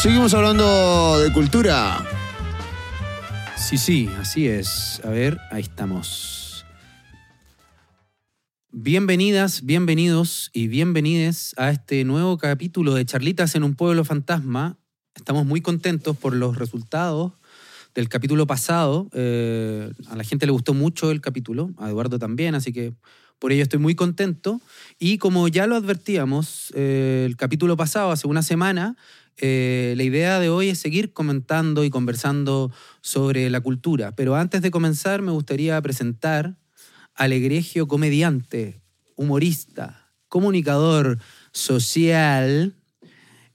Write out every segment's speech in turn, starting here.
Seguimos hablando de cultura. Sí, sí, así es. A ver, ahí estamos. Bienvenidas, bienvenidos y bienvenides a este nuevo capítulo de Charlitas en un pueblo fantasma. Estamos muy contentos por los resultados del capítulo pasado. Eh, a la gente le gustó mucho el capítulo, a Eduardo también, así que por ello estoy muy contento. Y como ya lo advertíamos, eh, el capítulo pasado, hace una semana, eh, la idea de hoy es seguir comentando y conversando sobre la cultura. Pero antes de comenzar, me gustaría presentar al egregio comediante, humorista, comunicador social,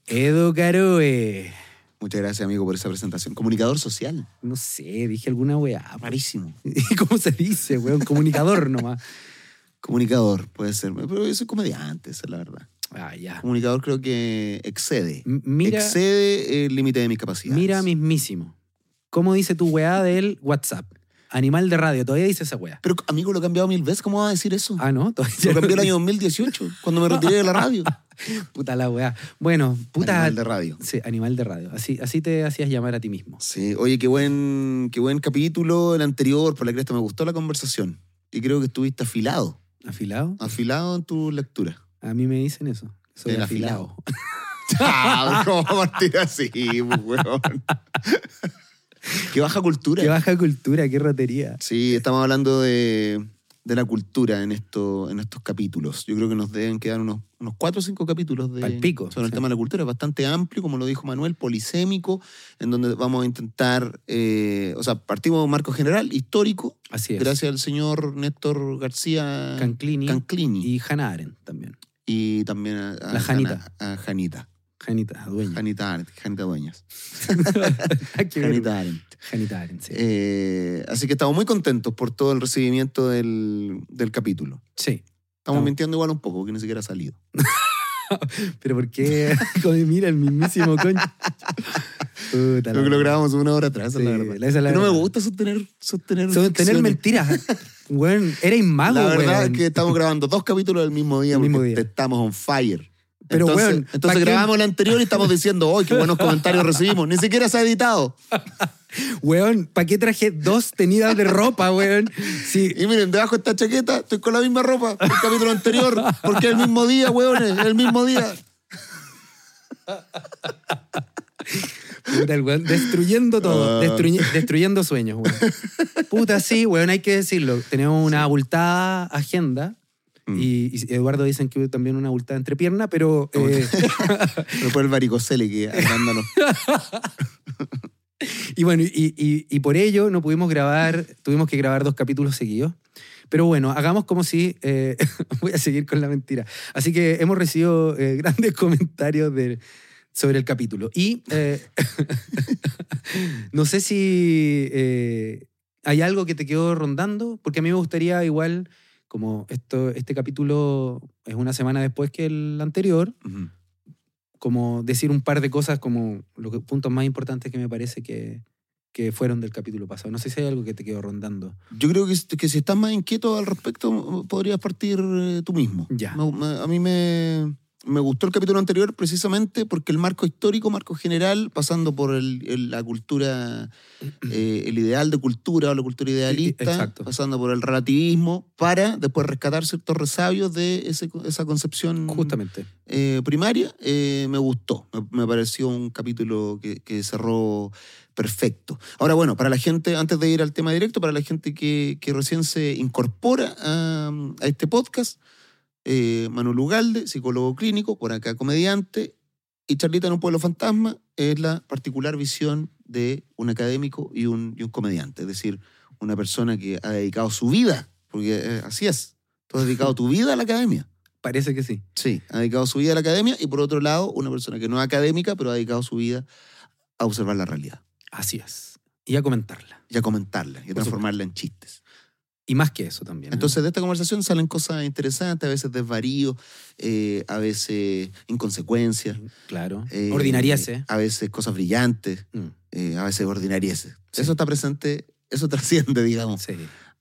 Edo Caroe. Muchas gracias, amigo, por esa presentación. Comunicador social. No sé, dije alguna weá. Rarísimo. ¿Cómo se dice, weón? Comunicador nomás. Comunicador, puede ser. Pero yo soy comediante, esa es la verdad. Ah, ya. Comunicador creo que excede. M- Mira, excede el límite de mis capacidades. mira mismísimo. ¿Cómo dice tu weá del WhatsApp? Animal de radio, todavía dice esa weá. Pero, amigo, lo he cambiado mil veces. ¿Cómo vas a decir eso? Ah, ¿no? Todavía Lo cambié el año 2018, cuando me retiré de la radio. Puta la weá. Bueno, puta. Animal de radio. Sí, animal de radio. Así, así te hacías llamar a ti mismo. Sí, oye, qué buen, qué buen capítulo el anterior, por la cresta, me gustó la conversación. Y creo que estuviste afilado, ¿Afilado? afilado en tu lectura. A mí me dicen eso. Soy El afilado. Chao, ¿cómo va a partir así, pues, weón? Qué baja cultura. Qué baja cultura, qué rotería. Sí, estamos hablando de, de la cultura en, esto, en estos capítulos. Yo creo que nos deben quedar unos, unos cuatro o cinco capítulos de, Palpico, sobre el tema de la cultura. Es bastante amplio, como lo dijo Manuel, polisémico, en donde vamos a intentar, eh, o sea, partimos de un marco general, histórico, Así es. gracias al señor Néstor García Canclini, Canclini. y Hannah Arendt también. Y también a, a La Janita. A Janita. Janita, dueña. Janita Arendt, Janita Dueñas. Janita Arendt. Janita Arendt, sí. Eh, así que estamos muy contentos por todo el recibimiento del, del capítulo. sí. Estamos Estamos- mintiendo igual un poco, porque ni siquiera ha salido. Pero ¿por qué? Mira, el mismísimo. Puta la Creo que lo grabamos una hora atrás, Sí, la verdad. Que no me gusta sostener, sostener, Son tener ficciones. mentiras. Weón, eres mago, La verdad weón. es que estamos grabando dos capítulos del mismo día El porque mismo día. estamos on fire. Pero, entonces, weón, entonces grabamos el anterior y estamos diciendo, ¡ay, qué buenos comentarios recibimos! Ni siquiera se ha editado. Weón, ¿para qué traje dos tenidas de ropa, weón? Sí, Y miren, debajo de esta chaqueta estoy con la misma ropa del capítulo anterior, porque es el mismo día, es el mismo día. Puta, el weón, destruyendo todo, Ah. destruye- destruyendo sueños, weón. Puta, sí, weón, hay que decirlo. Tenemos una abultada agenda. Mm. Y, y Eduardo dicen que también una abultada entrepierna, pero eh, Pero por el varicocele que andando. y bueno, y, y- y por ello no pudimos grabar, tuvimos que grabar dos capítulos seguidos. Pero bueno, hagamos como si, eh, voy a seguir con la mentira. Así que hemos recibido eh, grandes comentarios de, sobre el capítulo. Y eh, no sé si eh, hay algo que te quedó rondando, porque a mí me gustaría igual, como esto, este capítulo es una semana después que el anterior, como decir un par de cosas como los puntos más importantes que me parece que, que fueron del capítulo pasado. No sé si hay algo que te quedó rondando. Yo creo que, que si estás más inquieto al respecto, podrías partir eh, tú mismo. Ya. Me- me- a mí me, me gustó el capítulo anterior precisamente porque el marco histórico, marco general, pasando por el- el- la cultura, eh, el ideal de cultura o la cultura idealista, Exacto. pasando por el relativismo, para después rescatar ciertos resabios de ese- esa concepción Justamente. eh, primaria, eh, me gustó. Me, me pareció un capítulo que, que cerró perfecto. Ahora, bueno, para la gente, antes de ir al tema directo, para la gente que, que recién se incorpora a, a este podcast, eh, Manuel Ugalde, psicólogo clínico, por acá comediante, y Charlita en un pueblo fantasma es la particular visión de un académico y un, y un comediante, es decir, una persona que ha dedicado su vida, porque eh, así es, tú has dedicado tu vida a la academia. Parece que sí. Sí, ha dedicado su vida a la academia y por otro lado, una persona que no es académica, pero ha dedicado su vida a observar la realidad Así es. Y a comentarla. y a comentarla y a transformarla en chistes. Y más que eso también. ¿eh? Entonces, de esta conversación salen cosas interesantes, a veces desvaríos, eh, a veces inconsecuencias. Claro. eh, Ordinariese. A veces cosas brillantes, Mm, eh, a veces ordinarieses. Sí. Eso está presente, eso trasciende, digamos, sí.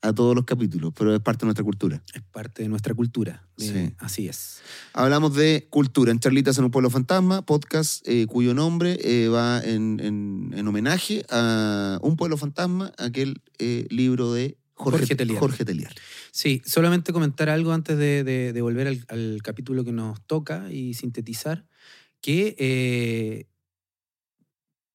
a todos los capítulos, pero es parte de nuestra cultura. Es parte de nuestra cultura. Sí. Así es. Hablamos de cultura en Charlitas en un pueblo fantasma, podcast eh, cuyo nombre eh, va en, en- en homenaje a Un pueblo fantasma, aquel libro de Jorge, Jorge Telier. Jorge Telier. Sí, solamente comentar algo antes de, de- de volver al, al capítulo que nos toca y sintetizar, que eh,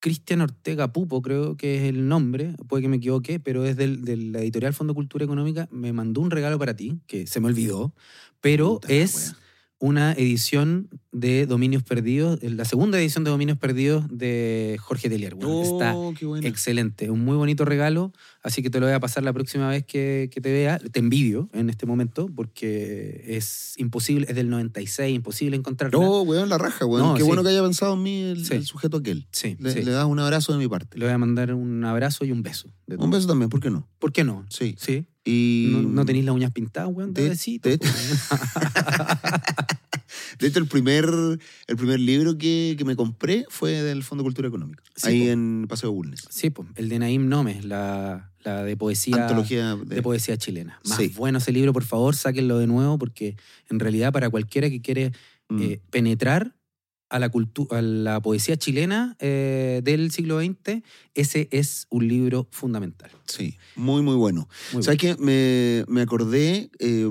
Cristian Ortega Pupo, creo que es el nombre, puede que me equivoque, pero es del, de la editorial Fondo Cultura Económica, me mandó un regalo para ti, que se me olvidó, pero Puta es. Una edición de Dominios Perdidos, la segunda edición de Dominios Perdidos de Jorge Telier. Bueno, está Oh, qué buena. Excelente, un muy bonito regalo, así que te lo voy a pasar la próxima vez que, que te vea. Te envidio en este momento porque es imposible, es del 96, imposible encontrarla. No, weón, la raja, weón. No, Qué sí. bueno que haya pensado en mí el, Sí. el sujeto aquel. Sí, Le, sí. le das un abrazo de mi parte. Le voy a mandar un abrazo y un beso. Un beso también, ¿por qué no? ¿Por qué no? Sí. Sí. Y No, no tenéis las uñas pintadas, weón, de de- besito, de-. De hecho, el primer, el primer libro que, que me compré fue del Fondo de Cultura Económica. Sí, ahí po. en Paseo Bulnes. Sí, pues, el de Naim Nomes, la, la de poesía. Antología de de, poesía chilena. Más Sí. bueno ese libro, por favor, sáquenlo de nuevo, porque en realidad para cualquiera que quiere Mm. eh, penetrar a la, a la poesía chilena eh, del siglo XX, ese es un libro fundamental. Sí, muy, muy bueno. Muy ¿Sabes qué? Me, me acordé, eh,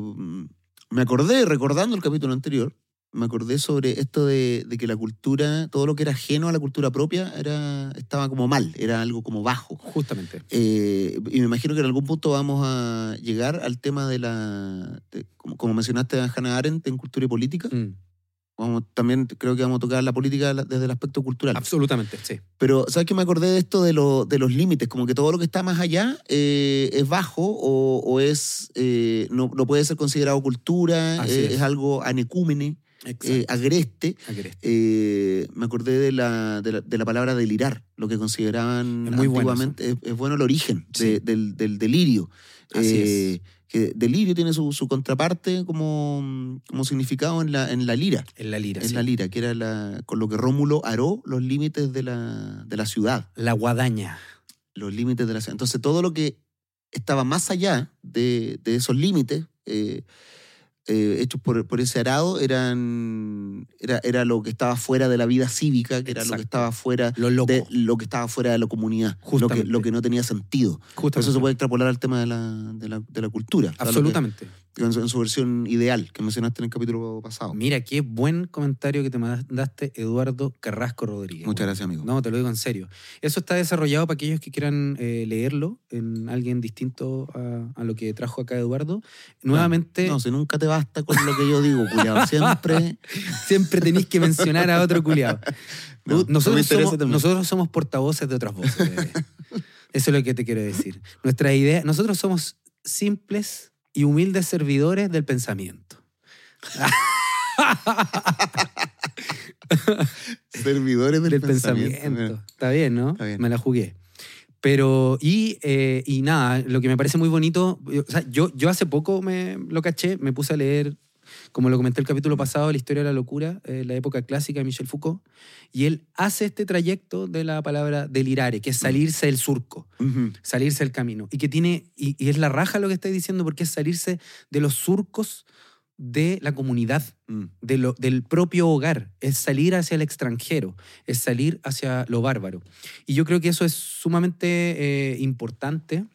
me acordé, recordando el capítulo anterior, me acordé sobre esto de, de que la cultura, todo lo que era ajeno a la cultura propia, era, estaba como mal, era algo como bajo. bueno. Justamente. Eh, y me imagino que en algún punto vamos a llegar al tema de la, de- como, como mencionaste a Hannah Arendt en Cultura y Política, Mm, vamos, también creo que vamos a tocar la política desde el aspecto cultural. absolutamente, sí. Pero, ¿sabes qué me acordé de esto de, lo- de los límites? Como que todo lo que está más allá eh, es bajo o, o es eh, no, no puede ser considerado cultura, eh, es. es. algo anecúmene, eh, agreste. Me acordé de la, de, la, de la palabra delirar, lo que consideraban Es muy bueno antiguamente. es, es bueno el origen Sí. de- del, del delirio. Así Eh, Que delirio tiene su, su contraparte como, como significado en la, en la lira. En la lira. En sí. la lira, que era la, con lo que Rómulo aró los límites de la, de la ciudad. La guadaña. Los límites de la ciudad. Entonces, todo lo que estaba más allá de, de esos límites, eh, eh, hechos por, por ese arado, eran, era, era lo que estaba fuera de la vida cívica, que era lo que estaba fuera Lo de lo que estaba fuera de la comunidad, lo que, lo que no tenía sentido. Justamente. eso se puede extrapolar al tema de la, de la, de la cultura. o sea, Absolutamente. En, su, en su versión ideal, que mencionaste en el capítulo pasado. Mira, qué buen comentario que te mandaste, Eduardo Carrasco Rodríguez. Muchas gracias, amigo. No, te lo digo en serio. Eso está desarrollado para aquellos que quieran eh, leerlo en alguien distinto a, a lo que trajo acá Eduardo. Nuevamente, No, si nunca te basta con lo que yo digo, culiado. Siempre. siempre tenéis que mencionar a otro culiado. No, nosotros, somos, también. nosotros somos portavoces de otras voces. bebé. Eso es lo que te quiero decir. Nuestra idea, nosotros somos simples y humildes servidores del pensamiento. Servidores del, del pensamiento. pensamiento. Está bien, ¿no? Está bien. Me la jugué. Pero, y, eh, y nada, lo que me parece muy bonito, yo- o sea, yo, yo hace poco me lo caché, me puse a leer, como lo comenté el capítulo pasado, la historia de la locura, eh, la época clásica de Michel Foucault, y él hace este trayecto de la palabra delirare, que es salirse del surco, salirse del camino, y que tiene, y, y es la raja lo que estáis diciendo, porque es salirse de los surcos de la comunidad Mm. de lo- del propio hogar, es salir hacia el extranjero, es salir hacia lo bárbaro. Y yo creo que eso es sumamente eh, importante,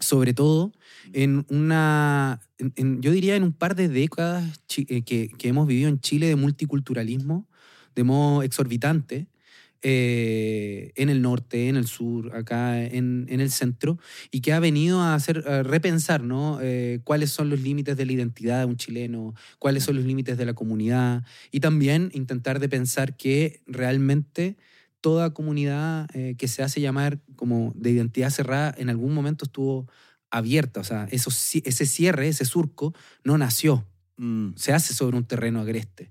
sobre todo en una, en- en- yo diría en un par de décadas eh, que, que hemos vivido en Chile de multiculturalismo, de modo exorbitante, eh, en el norte, en el sur, acá en, en el centro, y que ha venido a hacer a repensar ¿no? Eh, cuáles son los límites de la identidad de un chileno, cuáles son los límites de la comunidad, y también intentar de pensar que realmente toda comunidad eh, que se hace llamar como de identidad cerrada en algún momento estuvo abierta, o sea, eso, ese cierre, ese surco, no nació, Mm. se hace sobre un terreno agreste.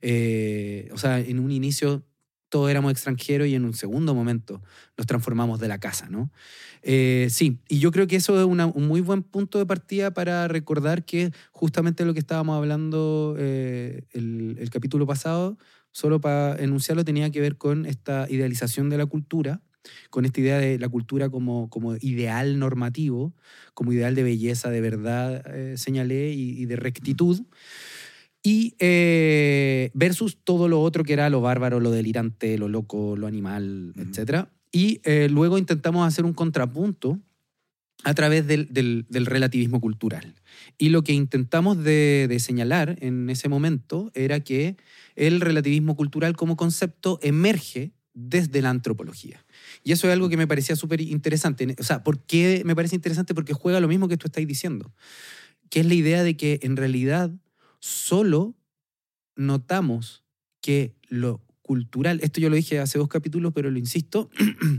Eh, o sea, en un inicio todos éramos extranjeros y en un segundo momento nos transformamos de la casa, ¿no? Eh, sí, y yo creo que eso es una- un muy buen punto de partida para recordar que justamente lo que estábamos hablando eh, el, el capítulo pasado, solo para enunciarlo, tenía que ver con esta idealización de la cultura con esta idea de la cultura como, como ideal normativo, como ideal de belleza, de verdad, eh, señalé, y, de rectitud, y eh, versus todo lo otro que era lo bárbaro, lo delirante, lo loco, lo animal, etc. Y eh, luego intentamos hacer un contrapunto a través del, del, relativismo cultural. Y lo que intentamos de, de, señalar en ese momento era que el relativismo cultural como concepto emerge desde la antropología. Y eso es algo que me parecía súper interesante. O sea, ¿por qué me parece interesante? Porque juega lo mismo que tú estás diciendo, que es la idea de que en realidad solo notamos que lo cultural, esto yo lo dije hace dos capítulos, pero lo insisto,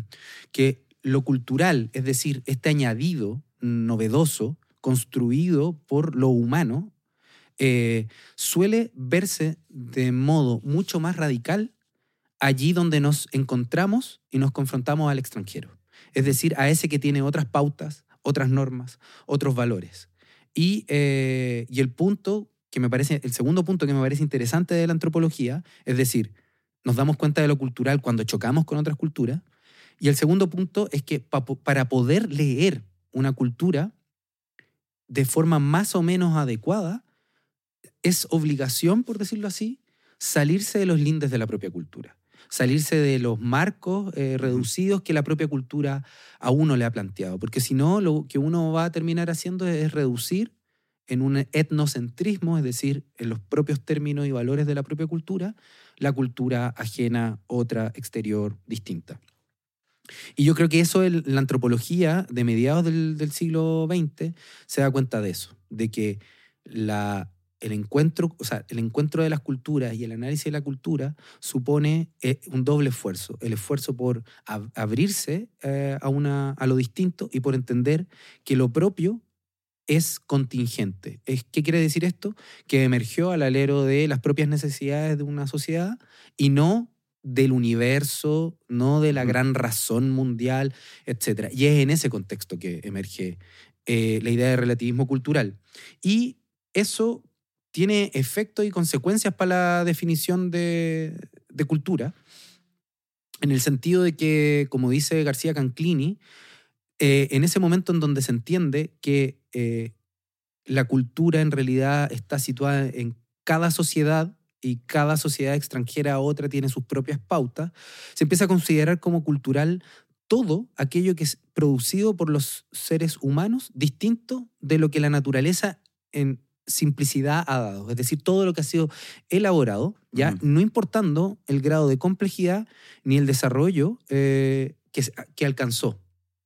que lo cultural, es decir, este añadido novedoso, construido por lo humano, eh, suele verse de modo mucho más radical allí donde nos encontramos y nos confrontamos al extranjero. Es decir, a ese que tiene otras pautas, otras normas, otros valores. Y, eh, y el punto que me parece, el segundo punto que me parece interesante de la antropología, es decir, nos damos cuenta de lo cultural cuando chocamos con otras culturas, y el segundo punto es que para poder leer una cultura de forma más o menos adecuada, es obligación, por decirlo así, salirse de los lindes de la propia cultura, salirse de los marcos eh, reducidos que la propia cultura a uno le ha planteado, porque si no, lo que uno va a terminar haciendo es reducir en un etnocentrismo, es decir, en los propios términos y valores de la propia cultura, la cultura ajena, otra, exterior, distinta. Y yo creo que eso, la antropología de mediados del, siglo XX se da cuenta de eso, de que la, el, encuentro, o sea, el encuentro de las culturas y el análisis de la cultura supone eh, un doble esfuerzo. El esfuerzo por abrirse eh, a, una, a lo distinto y por entender que lo propio es contingente. ¿Qué quiere decir esto? Que emergió al alero de las propias necesidades de una sociedad y no del universo, no de la gran razón mundial, etc. Y es en ese contexto que emerge eh, la idea de relativismo cultural. Y eso tiene efectos y consecuencias para la definición de, cultura, en el sentido de que, como dice García Canclini, eh, en ese momento en donde se entiende que eh, la cultura en realidad está situada en cada sociedad y cada sociedad extranjera a otra tiene sus propias pautas, se empieza a considerar como cultural todo aquello que es producido por los seres humanos distinto de lo que la naturaleza en simplicidad ha dado. Es decir, todo lo que ha sido elaborado, ya no importando el grado de complejidad ni el desarrollo eh, que, que, alcanzó.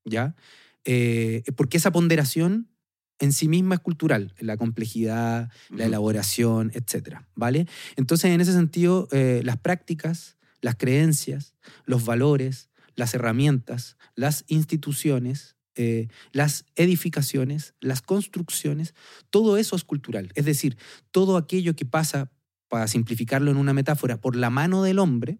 ¿ya? Eh, porque esa ponderación en sí misma es cultural, la complejidad, la elaboración, etc. ¿vale? Entonces, en ese sentido, eh, las prácticas, las creencias, los valores, las herramientas, las instituciones, eh, las edificaciones, las construcciones, todo eso es cultural. Es decir, todo aquello que pasa, para simplificarlo en una metáfora, por la mano del hombre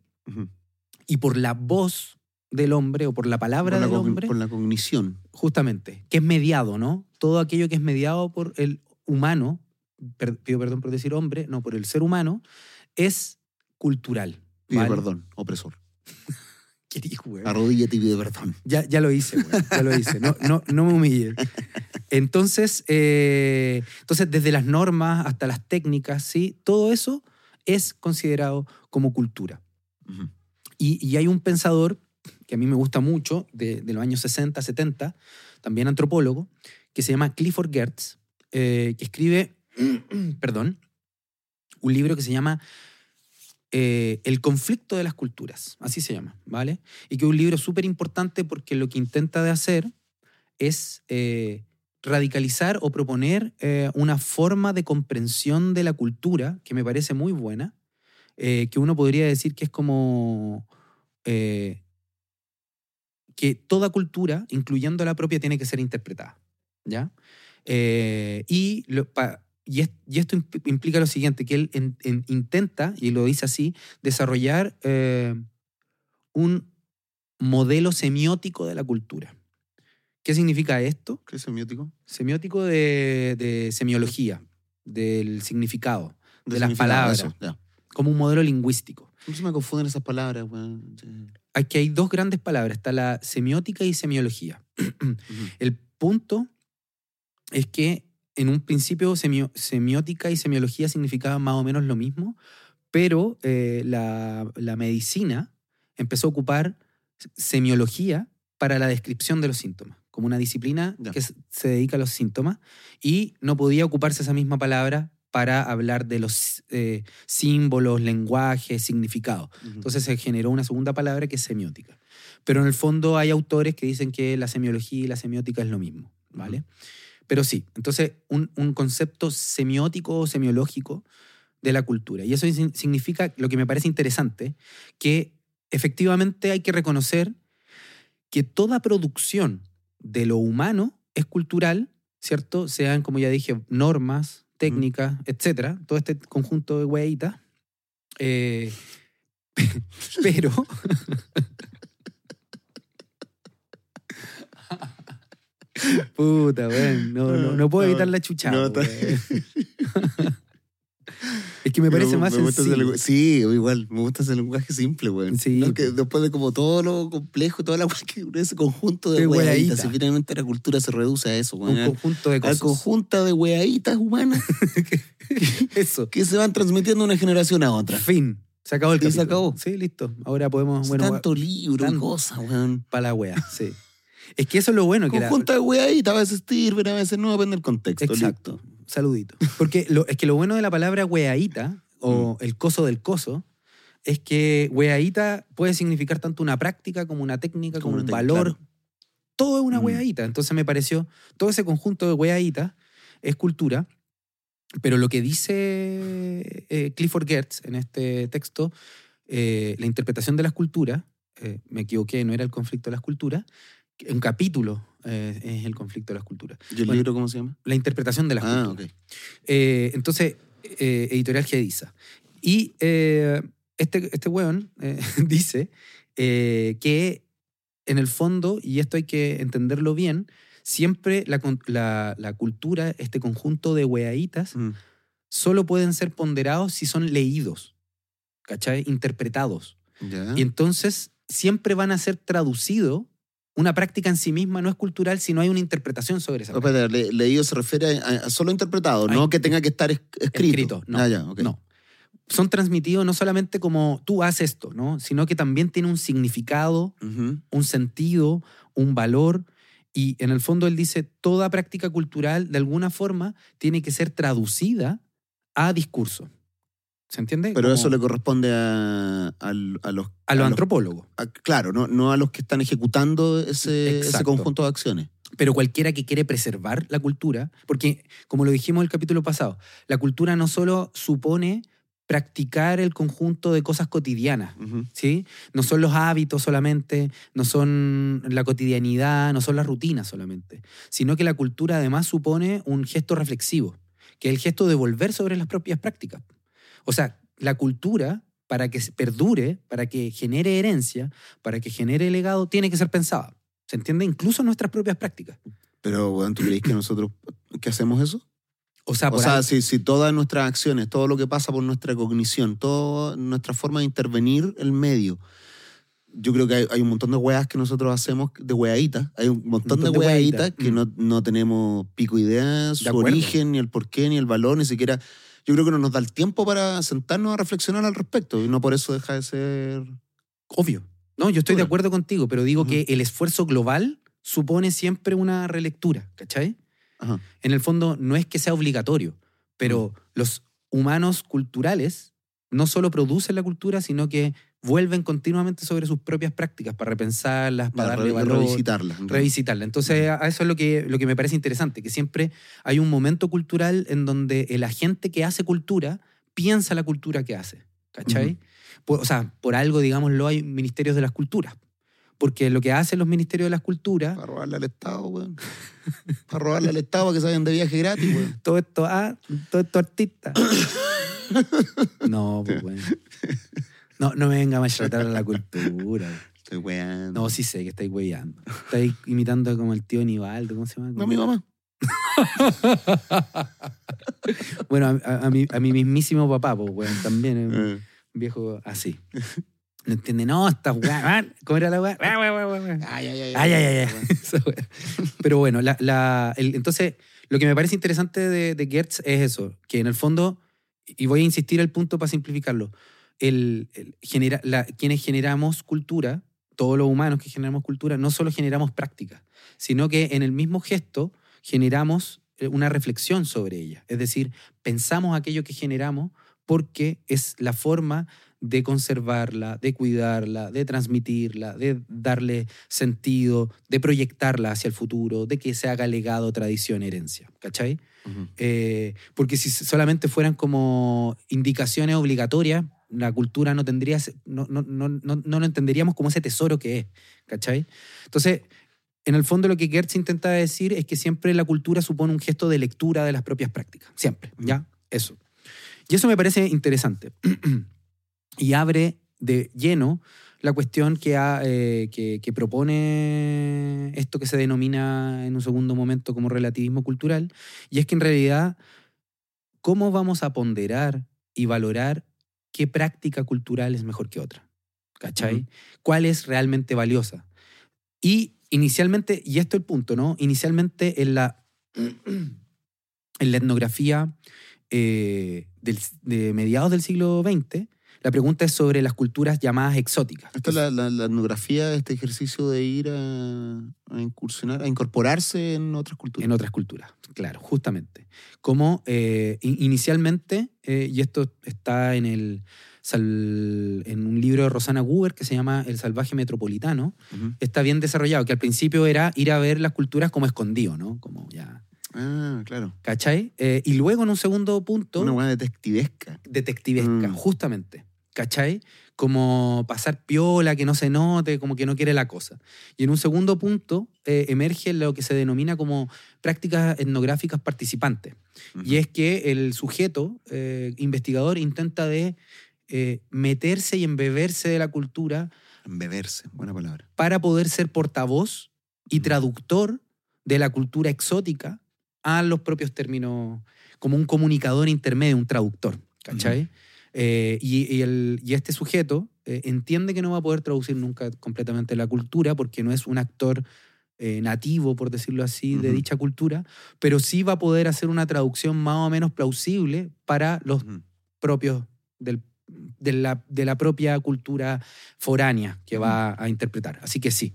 y por la voz del hombre o por la palabra del hombre. Por la cognición. Justamente, que es mediado, ¿no? Todo aquello que es mediado por el humano, pido perdón por decir hombre, no, por el ser humano, es cultural. Pido perdón, opresor. ¿Qué dijo, güey? Arrodíllate y pide perdón. Ya, ya lo hice, güey. Ya lo hice. No, no, no me humilles. Entonces, eh, entonces, desde las normas hasta las técnicas, ¿sí? Todo eso es considerado como cultura. y, y, hay un pensador que a mí me gusta mucho, de, los años 60, 70, también antropólogo, que se llama Clifford Gertz, eh, que escribe, perdón, un libro que se llama eh, El conflicto de las culturas, así se llama, ¿vale? Y que es un libro súper importante porque lo que intenta de hacer es eh, radicalizar o proponer una forma de comprensión de la cultura que me parece muy buena, que uno podría decir que es como que toda cultura, incluyendo la propia, tiene que ser interpretada. ¿ya? Eh, y, y, esto implica lo siguiente, que él intenta, y lo dice así, desarrollar eh, un modelo semiótico de la cultura. ¿Qué significa esto? ¿Qué es semiótico? Semiótico de, semiología, del significado, de, las palabras, como un modelo lingüístico. No se me confunden esas palabras. Aquí hay dos grandes palabras, está la semiótica y semiología. El punto es que en un principio semio- semiótica y semiología significaban más o menos lo mismo, pero eh, la, la medicina empezó a ocupar semiología para la descripción de los síntomas, como una disciplina que se dedica a los síntomas, y no podía ocuparse esa misma palabra para hablar de los eh, símbolos, lenguaje, significado. Ujú. Entonces se generó una segunda palabra que es semiótica. Pero en el fondo hay autores que dicen que la semiología y la semiótica es lo mismo, ¿vale? Pero sí, entonces un, un concepto semiótico o semiológico de la cultura. Y eso significa, lo que me parece interesante, que efectivamente hay que reconocer que toda producción de lo humano es cultural, ¿cierto? Sean, como ya dije, normas, técnicas, etcétera, todo este conjunto de hueitas. Eh, pero. Puta, weón. No, no, no puedo evitar la chuchada. No, está- weón. es que me parece más gusta sencillo. Sí, igual, me gusta ese lenguaje simple, weón. Sí. No, que después de como todo lo complejo, toda la que ese conjunto de De weaditas, si finalmente la cultura se reduce a eso, weón. Un al- conjunto de al cosas. conjunto de weaditas humanas Eso. que se van transmitiendo de una generación a otra. Fin. Se acabó el Y se capítulo. acabó. Sí, listo. Ahora podemos. Bueno, Tanto libro y tanto. cosas, weón. para la wea, sí. Es que eso es lo bueno. Que la- Conjunto de weaditas, a veces sirven, a veces no, depende del contexto. Exacto. Saludito. Porque lo, es que lo bueno de la palabra weaíta o el coso del coso es que weaíta puede significar tanto una práctica como una técnica, como, un valor. claro. Todo es una Mm. Entonces me pareció, todo ese conjunto de weaíta es cultura. Pero lo que dice eh, Clifford Geertz en este texto, eh, la interpretación de las culturas, eh, me equivoqué, no era el conflicto de las culturas, un capítulo eh, es el conflicto de las culturas. ¿Y el Bueno, libro cómo se llama? La interpretación de las Ah, culturas. ok. Eh, entonces, eh, editorial Gediza. Y eh, este, este weón eh, dice eh, que en el fondo, y esto hay que entenderlo bien, siempre la, la- la cultura, este conjunto de weaitas, Mm. solo pueden ser ponderados si son leídos, ¿cachai? Interpretados. Ya. Y entonces siempre van a ser traducidos. Una práctica en sí misma no es cultural si no hay una interpretación sobre esa No, práctica. le- leído se refiere a, a solo interpretado, Ay, no que tenga que estar es- escrito. escrito, no, Ah, ya, ok. no. Son transmitidos no solamente como tú haces esto, ¿no? sino que también tiene un significado, Ujú. un sentido, un valor. Y en el fondo él dice, toda práctica cultural de alguna forma tiene que ser traducida a discurso. ¿Se entiende? Pero Como eso le corresponde a, a los... a los antropólogos. claro, no, no a los que están ejecutando ese, conjunto de acciones. pero cualquiera que quiere preservar la cultura, porque como lo dijimos en el capítulo pasado, la cultura no solo supone practicar el conjunto de cosas cotidianas. ¿sí? No son los hábitos solamente, no son la cotidianidad, no son las rutinas solamente, sino que la cultura además supone un gesto reflexivo, que es el gesto de volver sobre las propias prácticas. O sea, la cultura, para que perdure, para que genere herencia, para que genere legado, tiene que ser pensada. ¿Se entiende? Incluso en nuestras propias prácticas. Pero, bueno, ¿tú crees que nosotros que hacemos eso? O sea, O sea, ahí- si, si todas nuestras acciones, todo lo que pasa por nuestra cognición, toda nuestra forma de intervenir el medio, yo creo que hay, hay un montón de weas que nosotros hacemos de weaditas. Hay un montón, montón de de weaditas que mm. no, no tenemos pico idea, su acuerdo. origen, ni el porqué, ni el valor, ni siquiera. Yo creo que no nos da el tiempo para sentarnos a reflexionar al respecto. Y no por eso deja de ser. obvio. No, yo estoy de acuerdo contigo, pero digo Ujú. que el esfuerzo global supone siempre una relectura, ¿cachai? Ajá. En el fondo no es que sea obligatorio, pero los humanos culturales no solo producen la cultura, sino que vuelven continuamente sobre sus propias prácticas para repensarlas, para darle valor, revisitarla. revisitarla. Entonces, a eso es lo que, lo que me parece interesante, que siempre hay un momento cultural en donde el agente que hace cultura piensa la cultura que hace, ¿cachai? Por- o sea, por algo, digámoslo, hay ministerios de las culturas. Porque lo que hacen los ministerios de las culturas, Para robarle al Estado, weón. Para robarle al Estado para que se vayan de viaje gratis, weón. todo esto, ah, todo esto artista. no, pues bueno. No, no me venga a maltratar a la cultura. Estoy weando. No, sí sé que estáis weyando. Estáis imitando como el tío Nivaldo, ¿cómo se llama? No, mi mamá. Bueno, a, a- a mi, a mi mismísimo papá, pues, weón, también. eh. Eh, Un viejo así. No entiende, no, esta weá. ¿Cómo era la weá? Ah, weá. Ay, ay, ay. Ay, ay, ay. Pero bueno, la, la- el- entonces, lo que me parece interesante de, de Gertz es eso, que en el fondo, y voy a insistir al punto para simplificarlo, el, el genera- la- quienes generamos cultura, todos los humanos que generamos cultura, no solo generamos práctica, sino que en el mismo gesto generamos eh, una reflexión sobre ella. Es decir, pensamos aquello que generamos porque es la forma de conservarla, de cuidarla, de transmitirla, de darle sentido, de proyectarla hacia el futuro, de que se haga legado, tradición, herencia. ¿Cachai? Ujú. Eh, porque si solamente fueran como indicaciones obligatorias, la cultura no tendría, no, no, no, no lo entenderíamos como ese tesoro que es, ¿cachai? Entonces, en el fondo lo que Gertz intenta decir es que siempre la cultura supone un gesto de lectura de las propias prácticas, siempre, ¿ya? Eso. Y eso me parece interesante. y abre de lleno la cuestión que, ha, eh, que, que propone esto que se denomina en un segundo momento como relativismo cultural, y es que en realidad, ¿cómo vamos a ponderar y valorar qué práctica cultural es mejor que otra? ¿Cachai? ¿Cuál es realmente valiosa? Y inicialmente, y esto es el punto, ¿no? Inicialmente en la, en la etnografía eh, del- de mediados del siglo XX, la pregunta es sobre las culturas llamadas exóticas. Esta es la, la, la etnografía, este ejercicio de ir a, a incursionar, a incorporarse en otras culturas. En otras culturas, claro, justamente. Como eh, in- inicialmente, eh, y esto está en, el, en un libro de Rosana Guber que se llama El salvaje metropolitano, está bien desarrollado, que al principio era ir a ver las culturas como escondido, ¿no? Como ya, Ah, claro. ¿cachai? Eh, y luego en un segundo punto, Una buena detectivesca. detectivesca, Mm. justamente. ¿Cachai? Como pasar piola, que no se note, como que no quiere la cosa. Y en un segundo punto eh, emerge lo que se denomina como prácticas etnográficas participantes. Y es que el sujeto eh, investigador intenta de eh, meterse y embeberse de la cultura Embeberse, buena palabra. para poder ser portavoz y traductor de la cultura exótica a los propios términos, como un comunicador intermedio, un traductor, ¿cachai? Eh, y, y el- y este sujeto eh, entiende que no va a poder traducir nunca completamente la cultura porque no es un actor eh, nativo, por decirlo así, de dicha cultura, pero sí va a poder hacer una traducción más o menos plausible para los propios del- de, la, de la propia cultura foránea que va a interpretar. Así que sí,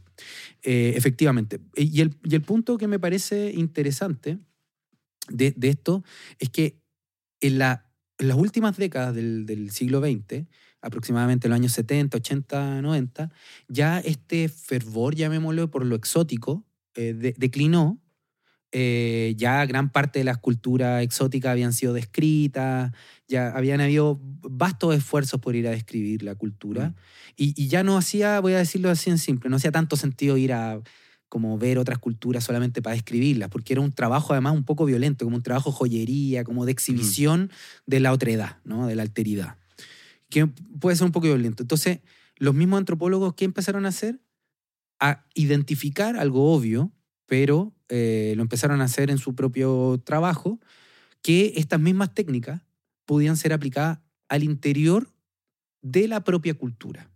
efectivamente. Y el, y el punto que me parece interesante de, de esto es que en, la- en las últimas décadas del, del siglo XX, aproximadamente en los años 70, 80, 90, ya este fervor, llamémoslo, por lo exótico, eh, de- declinó. Eh, ya gran parte de las culturas exóticas habían sido descritas, ya habían habido vastos esfuerzos por ir a describir la cultura. Mm. Y, y ya no hacía, voy a decirlo así en simple, no hacía tanto sentido ir a como ver otras culturas solamente para describirlas, porque era un trabajo además un poco violento, como un trabajo joyería, como de exhibición de la otredad, ¿no? de la alteridad, que puede ser un poco violento. Entonces, los mismos antropólogos, ¿qué empezaron a hacer? A identificar algo obvio, pero eh, lo empezaron a hacer en su propio trabajo, que estas mismas técnicas podían ser aplicadas al interior de la propia cultura.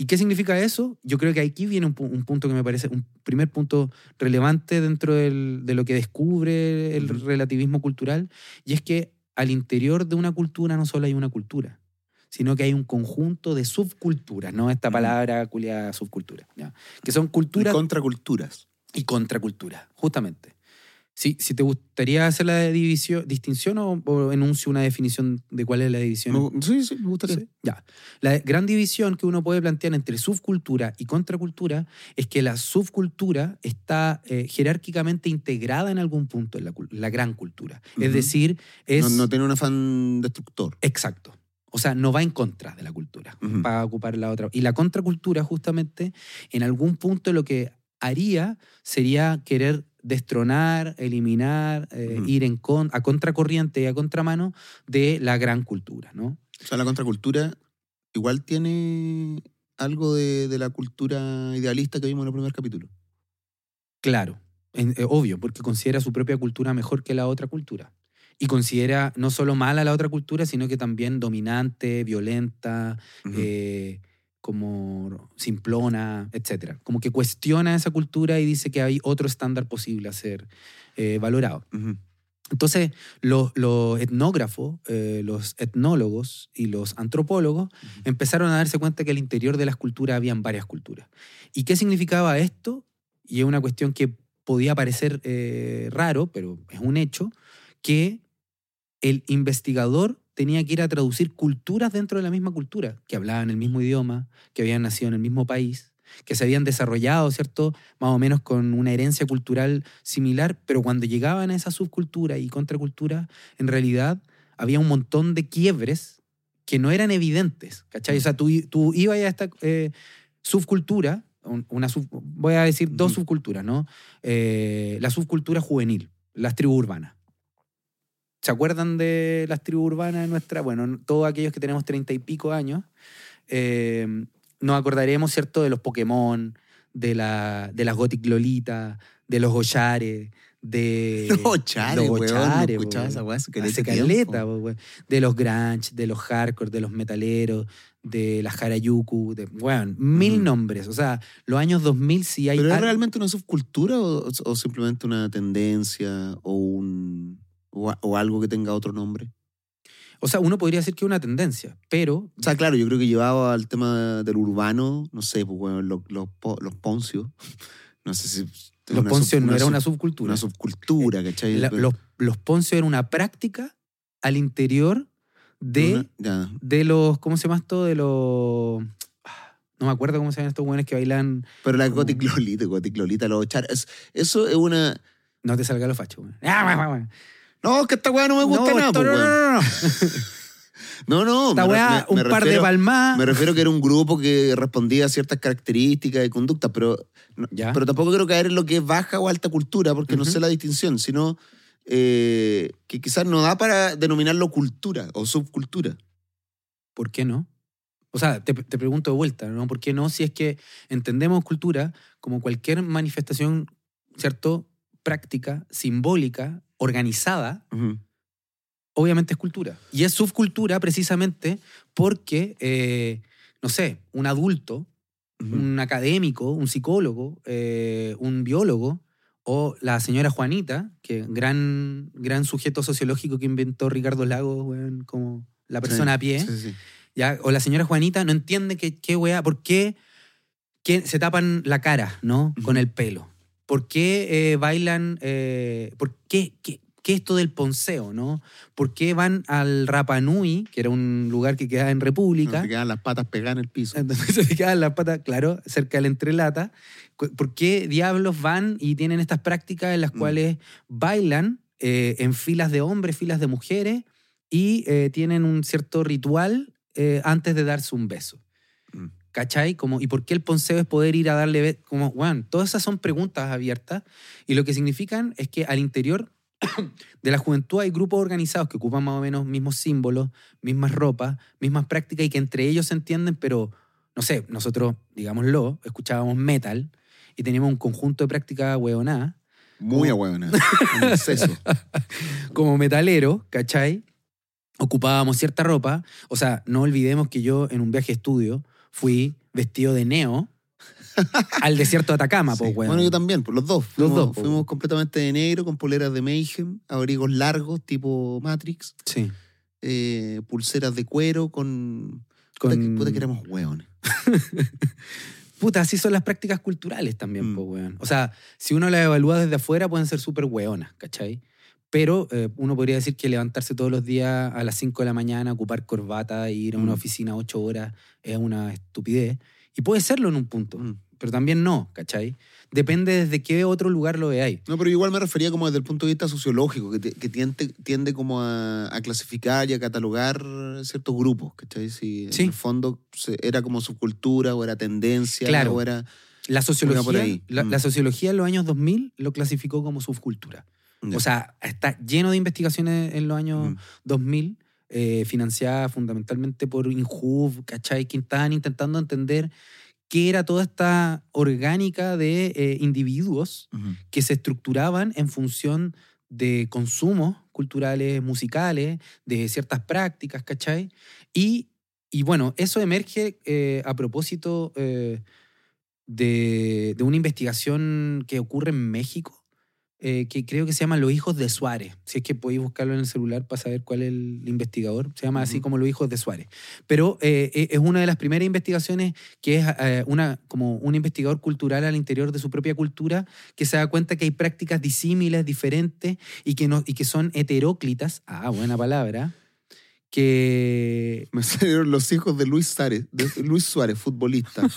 ¿Y qué significa eso? Yo creo que aquí viene un, un punto que me parece un primer punto relevante dentro del- de lo que descubre el relativismo cultural, y es que al interior de una cultura no solo hay una cultura, sino que hay un conjunto de subculturas, ¿no? Esta palabra culia subcultura, ¿ya? que son Y culturas contraculturas. y contracultura, justamente. Si, si te gustaría hacer la división, distinción o, o enuncio una definición de cuál es la división. Me- sí, sí, me gustaría. Sí, Ya. La gran división que uno puede plantear entre subcultura y contracultura es que la subcultura está eh, jerárquicamente integrada en algún punto en la, la gran cultura. Es decir, es... No, no tiene un afán destructor. Exacto. O sea, no va en contra de la cultura, Ujú. para ocupar la otra. Y la contracultura, justamente, en algún punto lo que haría sería querer destronar, eliminar, eh, ir en con- a contracorriente y a contramano de la gran cultura, ¿no? O sea, la contracultura igual tiene algo de, de la cultura idealista que vimos en el primer capítulo. Claro, en- eh, obvio, porque considera su propia cultura mejor que la otra cultura. y considera no solo mala la otra cultura, sino que también dominante, violenta, eh, como simplona, etc. Como que cuestiona esa cultura y dice que hay otro estándar posible a ser eh, valorado. Entonces, los, los etnógrafos, eh, los etnólogos y los antropólogos empezaron a darse cuenta que al interior de las culturas habían varias culturas. ¿Y qué significaba esto? Y es una cuestión que podía parecer eh, raro, pero es un hecho, que el investigador tenía que ir a traducir culturas dentro de la misma cultura, que hablaban el mismo idioma, que habían nacido en el mismo país, que se habían desarrollado, ¿cierto? Más o menos con una herencia cultural similar, pero cuando llegaban a esa subcultura y contracultura, en realidad había un montón de quiebres que no eran evidentes, ¿cachai? O sea, tú, tú ibas a esta eh, subcultura, un- una sub- voy a decir dos subculturas, ¿no? Eh, la subcultura juvenil, las tribus urbanas. ¿Se acuerdan de las tribus urbanas de nuestra? Bueno, todos aquellos que tenemos treinta y pico años, eh, nos acordaremos, ¿cierto?, de los Pokémon, de, la, de las Gothic Lolita, de los Ochares, de... Los Chare, los weón. No Ochares, weón. esa weá Hace caleta weón. de los grunge, de los hardcore, de los metaleros, de las Harajuku, de, weón, mil nombres. O sea, los años 2000 sí hay... ¿Pero es al- realmente una subcultura o, o simplemente una tendencia o, un, o, a- o algo que tenga otro nombre? O sea, uno podría decir que es una tendencia, pero... O sea, claro, yo creo que llevaba al tema del urbano, no sé, pues bueno, los, los, los poncios. No sé si. Los poncios sub- no era una subcultura. Una subcultura, ¿cachai? La- los, los poncios era una práctica al interior de, una- de los... ¿Cómo se llama esto? De los... ah, No me acuerdo cómo se llaman estos buenos que bailan... Pero la como- Gothic Lolita, Gothic Lolita, los char. es- eso es una. No te salga los fachos. weón. No, que esta weá no me gusta no, nada, esto- no, no, no, no. No, no. Esta weá, me un par de palmas. Me refiero que era un grupo que respondía a ciertas características y conductas, pero, no- Ya. pero tampoco quiero caer en lo que es baja o alta cultura, porque no sé la distinción, sino eh, que quizás no da para denominarlo cultura o subcultura. ¿Por qué no? O sea, te, te pregunto de vuelta, ¿no? ¿Por qué no? Si es que entendemos cultura como cualquier manifestación, ¿cierto? Práctica, simbólica, organizada, obviamente es cultura. Y es subcultura precisamente porque, eh, no sé, un adulto, un académico, un psicólogo, eh, un biólogo, o la señora Juanita, que gran, gran sujeto sociológico que inventó Ricardo Lagos, weón, como la persona Sí, a pie. sí, sí. ¿ya? O la señora Juanita no entiende que, qué weá, por qué, qué se tapan la cara, ¿no? Con el pelo. ¿Por qué eh, bailan, eh, por qué, qué, qué esto del ponceo, ¿no? ¿Por qué van al Rapa Nui, que era un lugar que quedaba en República? No, te quedan las patas pegadas en el piso. Entonces se quedan las patas, claro, cerca de la entrelata. ¿Por qué diablos van y tienen estas prácticas en las Mm. cuales bailan eh, en filas de hombres, filas de mujeres y tienen un cierto ritual antes de darse un beso? ¿Cachai? Como, ¿Y por qué el ponceo es poder ir a darle Como, bueno, todas esas son preguntas abiertas y lo que significan es que al interior de la juventud hay grupos organizados que ocupan más o menos mismos símbolos, mismas ropas, mismas prácticas y que entre ellos se entienden, pero no sé, nosotros, digámoslo, escuchábamos metal y teníamos un conjunto de prácticas hueonadas Muy Oh. ahueonada. En exceso. como metalero, ¿cachai? Ocupábamos cierta ropa. O sea, no olvidemos que yo en un viaje estudio fui vestido de neo al desierto de Atacama, Sí. pues, weón. Bueno, yo también, pues los dos. Los Fuimos, dos, po. fuimos completamente de negro, con poleras de Mayhem, abrigos largos, tipo Matrix, Sí. eh, pulseras de cuero, con. Con... Puta, que, puta que éramos hueones. Puta, así son las prácticas culturales también, Mm. pues, weón. O sea, si uno las evalúa desde afuera, pueden ser súper weonas, ¿cachai? Pero eh, uno podría decir que levantarse todos los días a las 5 de la mañana, ocupar corbata e ir a una Mm. oficina 8 horas es una estupidez. Y puede serlo en un punto, Mm. pero también no, ¿cachai? Depende desde qué otro lugar lo veáis. No, pero igual me refería como desde el punto de vista sociológico, que, te- que tiende, tiende como a, a clasificar y a catalogar ciertos grupos, ¿cachai? Si Sí. en el fondo era como subcultura o era tendencia Claro. o era... La sociología, por ahí. La, Mm. la sociología en los años 2000 lo clasificó como subcultura. O sea, está lleno de investigaciones en los años Mm. 2000, eh, financiadas fundamentalmente por Injuv, ¿cachai? Que estaban intentando entender qué era toda esta orgánica de eh, individuos que se estructuraban en función de consumos culturales, musicales, de ciertas prácticas, ¿cachai? Y, y bueno, eso emerge eh, a propósito eh, de, de una investigación que ocurre en México, eh, que creo que se llama Los Hijos de Suárez. Si es que podéis buscarlo en el celular para saber cuál es el investigador. Se llama así como Los Hijos de Suárez. Pero eh, eh, es una de las primeras investigaciones que es eh, una, como un investigador cultural al interior de su propia cultura que se da cuenta que hay prácticas disímiles, diferentes y que, no, y que son heteróclitas. Ah, buena palabra. Que Me salieron los hijos de Luis Suárez, de Luis Suárez, futbolista.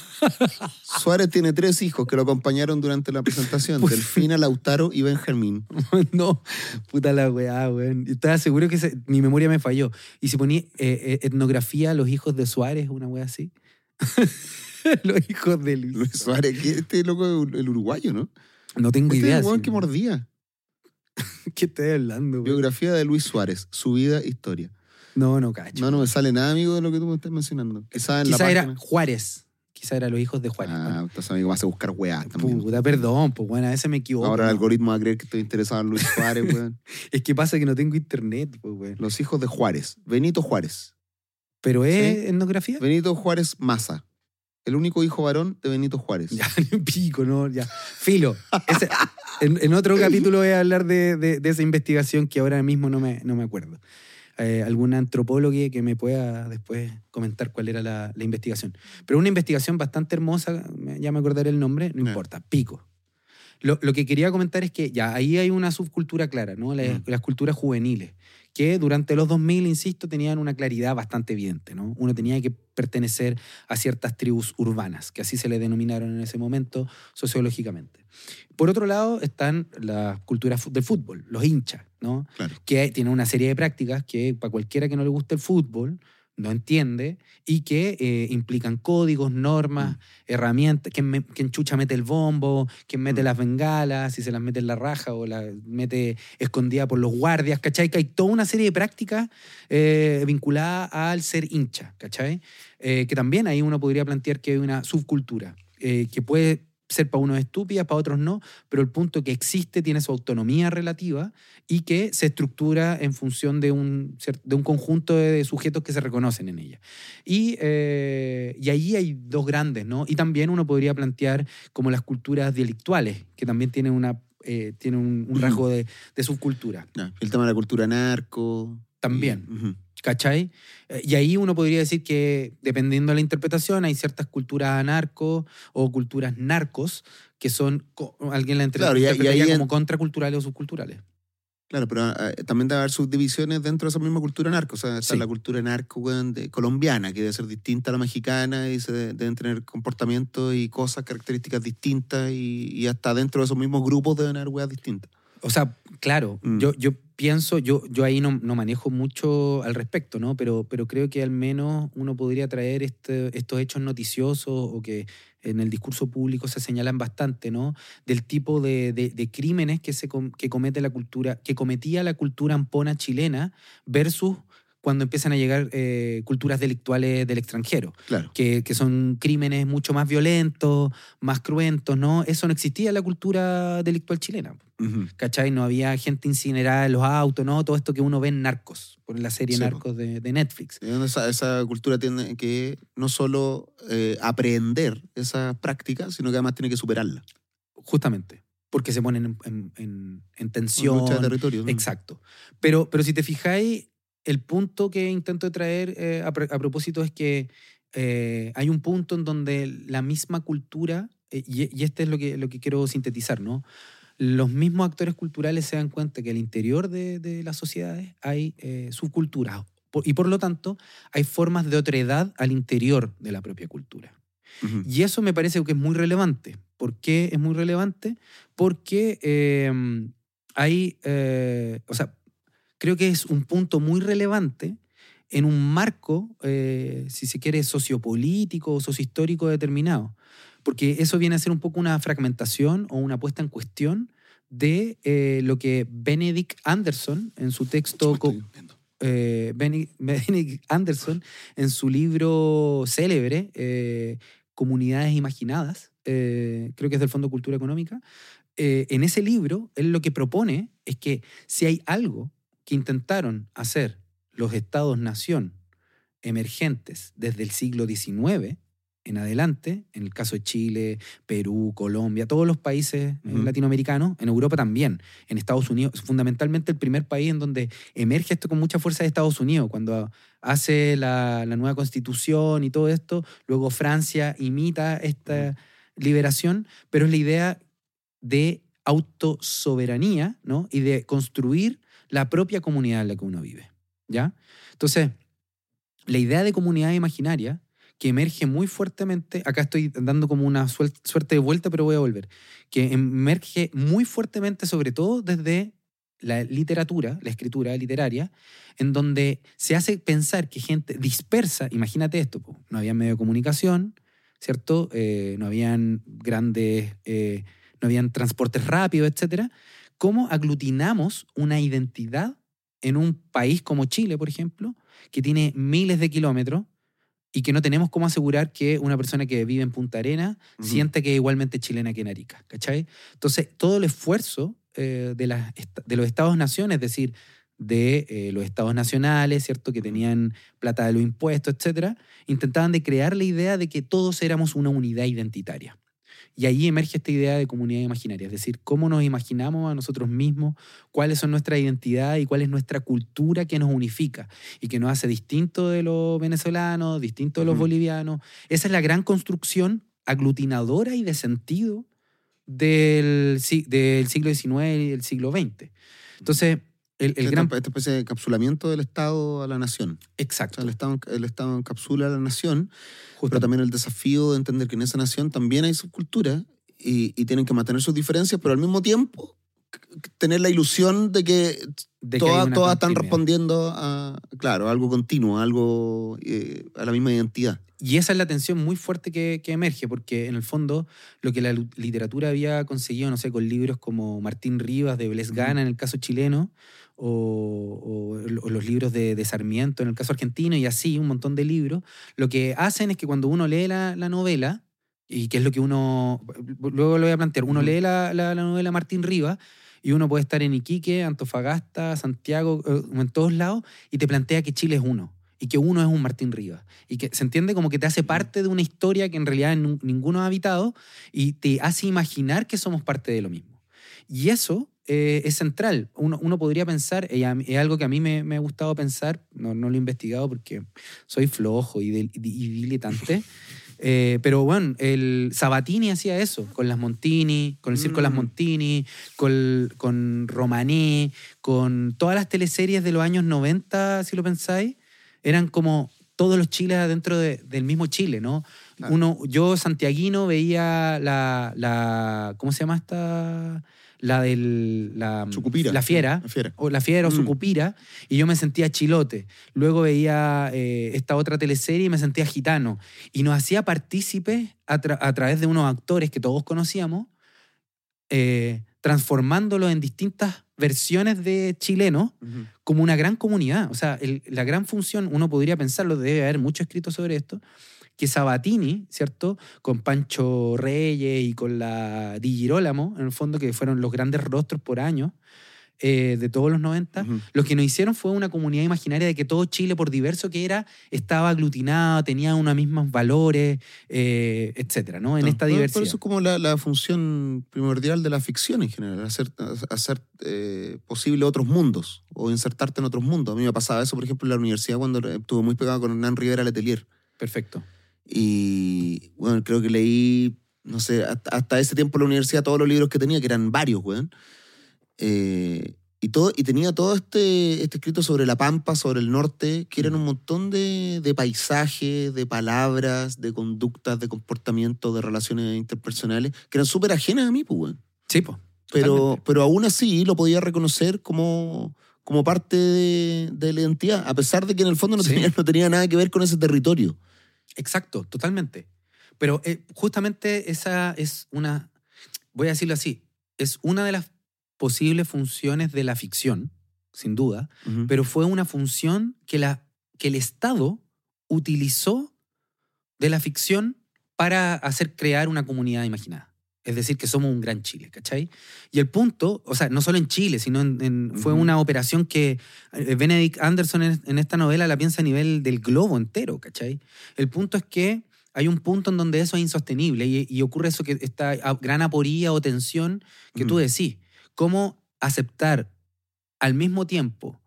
Suárez tiene tres hijos que lo acompañaron durante la presentación: Pues- Delfina, Lautaro y Benjamín. no, puta la weá, weón. Estaba seguro que se- mi memoria me falló. Y si ponía eh, eh, etnografía, los hijos de Suárez, una weá así. los hijos de Luis. Luis Suárez, que este loco es el uruguayo, ¿no? No tengo Este idea. es el weón sí. que mordía. ¿Qué estoy hablando, weón? Biografía de Luis Suárez, su vida, historia. No, no, cacho. No, no me sale nada, amigo, de lo que tú me estás mencionando. Quizá en Quizá la era página. Juárez. Quizá era los hijos de Juárez. Ah, Bueno, entonces, amigo, vas a buscar weá también. Puta, perdón, pues bueno, a veces me equivoco. Ahora el algoritmo va a creer que estoy interesado en Luis Suárez, weón. Es que pasa que no tengo internet, pues, weón. Los hijos de Juárez. Benito Juárez. ¿Pero es Sí. etnografía? Benito Juárez Maza. El único hijo varón de Benito Juárez. Ya, pico, ¿no? Ya. Filo. Ese- en, en otro capítulo voy a hablar de, de- de esa investigación que ahora mismo no me, no me acuerdo. Eh, alguna antropóloga que me pueda después comentar cuál era la, la investigación. Pero una investigación bastante hermosa, ya me acordaré el nombre, no Ya. importa, pico. Lo, lo que quería comentar es que ya ahí hay una subcultura clara, ¿no? Las, Mm. las culturas juveniles, que durante los 2000, insisto, tenían una claridad bastante evidente, ¿no? Uno tenía que pertenecer a ciertas tribus urbanas, que así se le denominaron en ese momento sociológicamente. Por otro lado están las culturas del fútbol, los hinchas, ¿no? Claro. que tienen una serie de prácticas que para cualquiera que no le guste el fútbol no entiende y que eh, implican códigos, normas, Mm. herramientas, quién, me- quién chucha mete el bombo, quién mete Mm. las bengalas, si se las mete en la raja o las mete escondida por los guardias, ¿cachai? Que hay toda una serie de prácticas eh, vinculadas al ser hincha, ¿cachai? Eh, que también ahí uno podría plantear que hay una subcultura, que puede ser para unos estúpida, para otros no, pero el punto que existe tiene su autonomía relativa y que se estructura en función de un, de un conjunto de sujetos que se reconocen en ella. Y, eh, y ahí hay dos grandes, ¿no? Y también uno podría plantear como las culturas delictuales, que también tienen, una, eh, tienen un, un rasgo de, de subcultura. El tema de la cultura narco. También. Y-. ¿Cachai? Eh, Y ahí uno podría decir que, dependiendo de la interpretación, hay ciertas culturas anarco o culturas narcos que son, alguien la Claro, y en- como contraculturales o subculturales. Claro, pero ah, también debe haber subdivisiones dentro de esa misma cultura narco. O sea, está Sí. la cultura narco weón, de- colombiana, que debe ser distinta a la mexicana y se de- deben tener comportamientos y cosas, características distintas y, y hasta dentro de esos mismos grupos deben haber weas distintas. O sea, claro, Mm. yo, yo pienso, yo, yo ahí no, manejo mucho al respecto, ¿no? Pero, pero creo que al menos uno podría traer este- estos hechos noticiosos o que en el discurso público se señalan bastante, ¿no? Del tipo de, de- de crímenes que, se, que comete la cultura, que cometía la cultura ampona chilena versus cuando empiezan a llegar eh, culturas delictuales del extranjero Claro. que, que son crímenes mucho más violentos, más cruentos, ¿no? Eso no existía en la cultura delictual chilena. ¿Cachai? No había gente incinerada en los autos, ¿no? Todo esto que uno ve en Narcos, por la serie Sí. Narcos de, de Netflix. Esa, esa cultura tiene que no solo eh, aprender esa práctica, sino que además tiene que superarla. Justamente. Porque se ponen en, en- en- en Lucha tensión. de territorio. ¿no? Exacto. Pero, pero si te fijáis, el punto que intento traer eh, a, pro- a propósito es que eh, hay un punto en donde la misma cultura, eh, y, y este es lo que, lo que quiero sintetizar, ¿no? Los mismos actores culturales se dan cuenta que al interior de, de las sociedades hay subculturas y por lo tanto hay formas de otredad al interior de la propia cultura. Y eso me parece que es muy relevante. ¿Por qué es muy relevante? Porque hay, o sea, creo que es un punto muy relevante en un marco, eh, si se quiere, sociopolítico o sociohistórico determinado. Porque eso viene a ser un poco una fragmentación o una puesta en cuestión de eh, lo que Benedict Anderson en su texto... eh, Benedict Anderson en su libro célebre, eh, Comunidades Imaginadas, eh, creo que es del Fondo Cultura Económica, eh, en ese libro, él lo que propone es que si hay algo que intentaron hacer los estados-nación emergentes desde el siglo XIX en adelante, en el caso de Chile, Perú, Colombia, todos los países eh, latinoamericanos, en Europa también, en Estados Unidos, fundamentalmente el primer país en donde emerge esto con mucha fuerza de Estados Unidos, cuando hace la, la nueva constitución y todo esto, luego Francia imita esta liberación, pero es la idea de autosoberanía, ¿no? Y de construir la propia comunidad en la que uno vive, ¿ya? Entonces, la idea de comunidad imaginaria que emerge muy fuertemente, acá estoy dando como una suerte de vuelta, pero voy a volver, que emerge muy fuertemente sobre todo desde la literatura, la escritura literaria, en donde se hace pensar que gente dispersa, imagínate esto, no había medio de comunicación, ¿cierto? Eh, no habían grandes, eh, no habían transportes rápidos, etcétera. ¿Cómo aglutinamos una identidad en un país como Chile, por ejemplo, que tiene miles de kilómetros y que no tenemos cómo asegurar que una persona que vive en Punta Arena Ujú. siente que es igualmente chilena que en Arica, ¿cachai? Entonces, todo el esfuerzo eh, de, las est- de los estados-naciones, es decir, de eh, los estados nacionales, ¿cierto? Que tenían plata de los impuestos, etcétera, intentaban de crear la idea de que todos éramos una unidad identitaria. Y ahí emerge esta idea de comunidad imaginaria, es decir, cómo nos imaginamos a nosotros mismos, cuáles son nuestras identidades y cuál es nuestra cultura que nos unifica y que nos hace distinto de los venezolanos, distinto de los Ujú. bolivianos. Esa es la gran construcción aglutinadora y de sentido del, del siglo XIX y del siglo XX. Entonces, el, el Esta- gran... Esta especie de encapsulamiento del Estado a la nación. O Exacto. sea, el Estado, el Estado encapsula a la nación, pero también el desafío de entender que en esa nación también hay subcultura y, y tienen que mantener sus diferencias, pero al mismo tiempo tener la ilusión de que de que todas, todas están respondiendo a, claro, a algo continuo, a algo, eh, a la misma identidad. Y esa es la tensión muy fuerte que, que emerge, porque en el fondo lo que la literatura había conseguido, no sé, con libros como Martín Rivas de Blés Gana en el caso chileno, o, los libros de, de Sarmiento en el caso argentino, y así, un montón de libros, lo que hacen es que cuando uno lee la, la novela, y que es lo que uno, luego lo voy a plantear, uno lee la, la, la novela Martín Rivas, y uno puede estar en Iquique, Antofagasta, Santiago, eh, en todos lados, y te plantea que Chile es uno y que uno es un Martín Rivas. Y que se entiende como que te hace parte de una historia que en realidad ninguno ha habitado y te hace imaginar que somos parte de lo mismo. Y eso eh, es central. Uno, uno podría pensar, es algo que a mí me, me ha gustado pensar, no, no lo he investigado porque soy flojo y, del- y diletante. Eh, pero bueno, el Sabatini hacía eso, con las Montini, con el Circo de las Mm. Montini, con, con Romaní, con todas las teleseries de los años 90, si lo pensáis, eran como todos los chiles adentro de- del mismo Chile, ¿no? Claro. Uno, yo, santiaguino, veía la, la. ¿Cómo se llama esta? La del. La, Sucupira. La fiera. La fiera. O la fiera o Mm. sucupira, y yo me sentía chilote. Luego veía eh, esta otra teleserie y me sentía gitano. Y nos hacía partícipes a, tra- a través de unos actores que todos conocíamos, eh, transformándolo en distintas versiones de chilenos Ujú. como una gran comunidad. O sea, el- la gran función, uno podría pensarlo, debe haber mucho escrito sobre esto, que Sabatini, ¿cierto? Con Pancho Reyes y con la Di Girolamo, en el fondo, que fueron los grandes rostros por año eh, de todos los 90, Ujú. lo que nos hicieron fue una comunidad imaginaria de que todo Chile, por diverso que era, estaba aglutinado, tenía unos mismos valores, eh, etcétera, ¿no? En No, esta diversidad. Por eso es como la, la función primordial de la ficción en general, hacer, hacer eh, posible otros mundos o insertarte en otros mundos. A mí me pasaba eso, por ejemplo, en la universidad cuando estuve muy pegado con Hernán Rivera Letelier. Perfecto. Y bueno, creo que leí, no sé, hasta, hasta ese tiempo en la universidad todos los libros que tenía, que eran varios, weón. Eh, y, todo, y tenía todo este, este escrito sobre la Pampa, sobre el norte, que eran un montón de, de paisajes, de palabras, de conductas, de comportamientos, de relaciones interpersonales, que eran súper ajenas a mí, pues, weón. Sí, pues. Pero, pero aún así lo podía reconocer como, como parte de, de la identidad, a pesar de que en el fondo no, Sí. tenía, no tenía nada que ver con ese territorio. Exacto, totalmente. Pero eh, justamente esa es una, voy a decirlo así, es una de las posibles funciones de la ficción, sin duda, pero fue una función que, la, que el Estado utilizó de la ficción para hacer crear una comunidad imaginada. Es decir, que somos un gran Chile, ¿cachai? Y el punto, o sea, no solo en Chile, sino en, en- fue una operación que eh, Benedict Anderson en, en esta novela la piensa a nivel del globo entero, ¿cachai? El punto es que hay un punto en donde eso es insostenible y, y ocurre eso que esta gran aporía o tensión que tú decís. ¿Cómo aceptar al mismo tiempo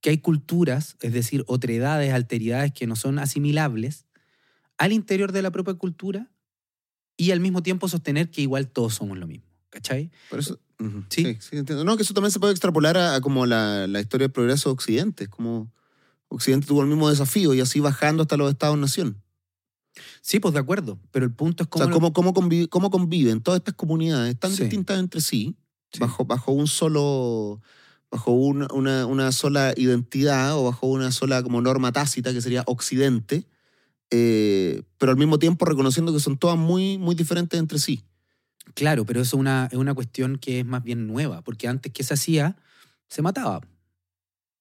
que hay culturas, es decir, otredades, alteridades que no son asimilables al interior de la propia cultura y al mismo tiempo sostener que igual todos somos lo mismo? ¿Cachai? Por eso, Sí. sí. sí, entiendo. No, que eso también se puede extrapolar a, a como la, la historia del progreso de Occidente. Como Occidente tuvo el mismo desafío y así bajando hasta los estados-nación. Sí, pues de acuerdo, pero el punto es O cómo... sea, lo- cómo, cómo, convi- cómo conviven todas estas comunidades tan Sí. distintas entre sí, Sí. bajo, bajo un solo bajo una, una, una sola identidad o bajo una sola como norma tácita que sería Occidente, eh, pero al mismo tiempo reconociendo que son todas muy, muy diferentes entre sí. Claro, pero eso es una, es una cuestión que es más bien nueva, porque antes que se hacía, se mataba.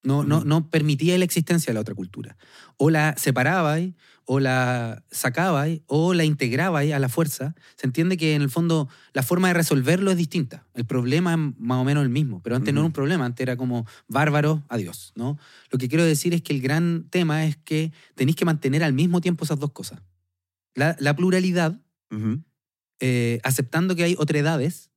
No, no, no permitía la existencia de la otra cultura. O la separabais, o la sacabais, o la integrabais a la fuerza. Se entiende que en el fondo la forma de resolverlo es distinta. El problema es más o menos el mismo, pero antes no era un problema, antes era como bárbaro, adiós. ¿no? Lo que quiero decir es que el gran tema es que tenéis que mantener al mismo tiempo esas dos cosas. La, la pluralidad eh, aceptando que hay otredades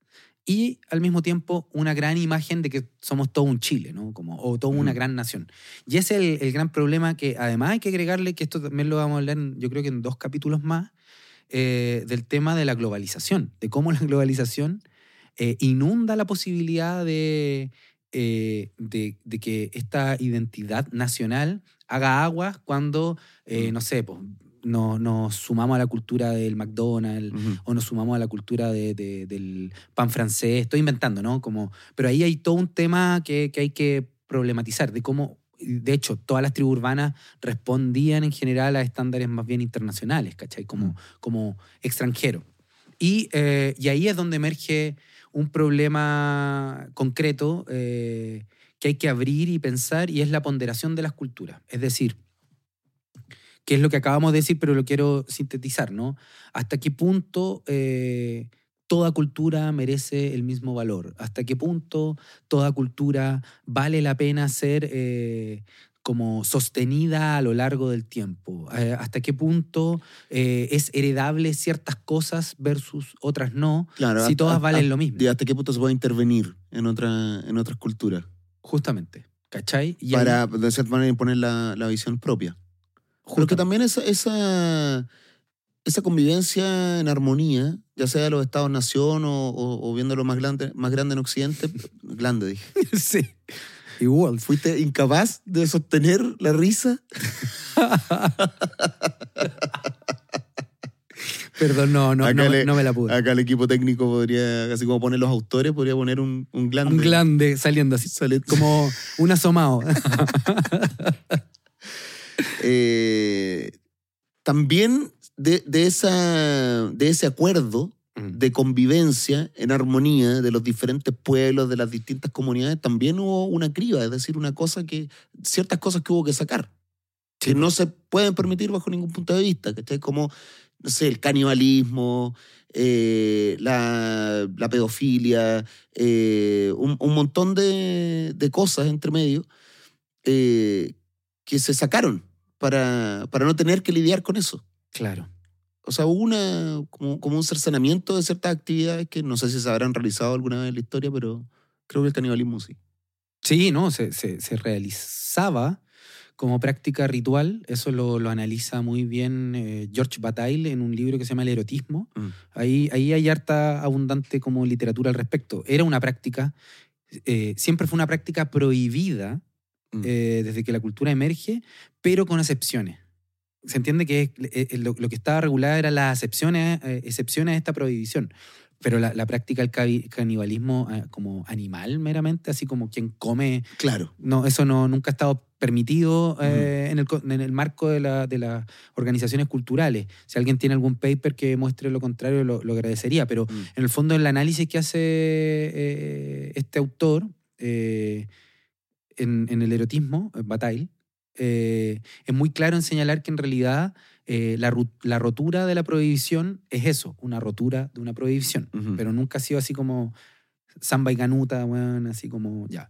y al mismo tiempo una gran imagen de que somos todo un Chile, ¿no? Como, o toda una Ujú. gran nación. Y ese es el, el gran problema que además hay que agregarle, que esto también lo vamos a hablar en- yo creo que en dos capítulos más, eh, del tema de la globalización, de cómo la globalización eh, inunda la posibilidad de, eh, de, de que esta identidad nacional haga aguas cuando, Mm. no sé, pues, no- nos sumamos a la cultura del McDonald's, Ujú. o nos sumamos a la cultura de- de- del pan francés. Estoy inventando, ¿no? Como, pero ahí hay todo un tema que, que hay que problematizar, de cómo, de hecho, todas las tribus urbanas respondían en general a estándares más bien internacionales, ¿cachai? Como, Mm. como extranjero. Y, eh, y ahí es donde emerge un problema concreto eh, que hay que abrir y pensar, y es la ponderación de las culturas. Es decir, que es lo que acabamos de decir, pero lo quiero sintetizar, ¿no? ¿Hasta qué punto eh, toda cultura merece el mismo valor? ¿Hasta qué punto toda cultura vale la pena ser eh, como sostenida a lo largo del tiempo? Eh, ¿Hasta qué punto eh, es heredable ciertas cosas versus otras no? Claro, si todas valen hasta- lo mismo. ¿Y hasta qué punto se puede intervenir en, otra, en otras culturas? Justamente. ¿Cachai? Y ahí- para, de cierta manera, imponer la, la visión propia. Pero que justa- también esa, esa, esa convivencia en armonía, ya sea de los estados-nación o, o, o viéndolo más grande, más grande en Occidente, grande dije. sí. Igual. ¿Fuiste incapaz de sostener la risa? Perdón, no, no, no, me- le- no me la pude. Acá el equipo técnico podría, así como ponen los autores, podría poner un, un glande. Un glande saliendo así, Sale- como un asomado. Eh, también de, de, esa, de ese acuerdo de convivencia en armonía de los diferentes pueblos, de las distintas comunidades, también hubo una criba, es decir, una cosa que, ciertas cosas que hubo que sacar, que no se pueden permitir bajo ningún punto de vista, ¿cachai? Como, no sé, el canibalismo, eh, la, la pedofilia, eh, un, un montón de, de cosas entre medio eh, que se sacaron para, para no tener que lidiar con eso. Claro. O sea, hubo una, como, como un cercenamiento de ciertas actividades que no sé si se habrán realizado alguna vez en la historia, pero creo que el canibalismo sí. Sí, no, se, se- se realizaba como práctica ritual. Eso lo, lo analiza muy bien eh, George Bataille en un libro que se llama El erotismo. Mm. Ahí, ahí hay harta abundante como literatura al respecto. Era una práctica, eh, siempre fue una práctica prohibida Mm. eh, desde que la cultura emerge, pero con excepciones. Se entiende que es- eh, eh, lo, lo que estaba regulado eran las excepciones, eh, excepciones a esta prohibición. Pero la, la práctica del canibalismo eh, como animal meramente, así como quien come, Claro. no, eso no, nunca ha estado permitido eh, en, el, en el marco de, la- de las organizaciones culturales. Si alguien tiene algún paper que muestre lo contrario, lo, lo agradecería. Pero Mm. en el fondo, el análisis que hace eh, este autor en, en el erotismo, en Bataille, eh, es muy claro en señalar que en realidad eh, la, la rotura de la prohibición es eso, una rotura de una prohibición, pero nunca ha sido así como samba y canuta, weón, así como ya.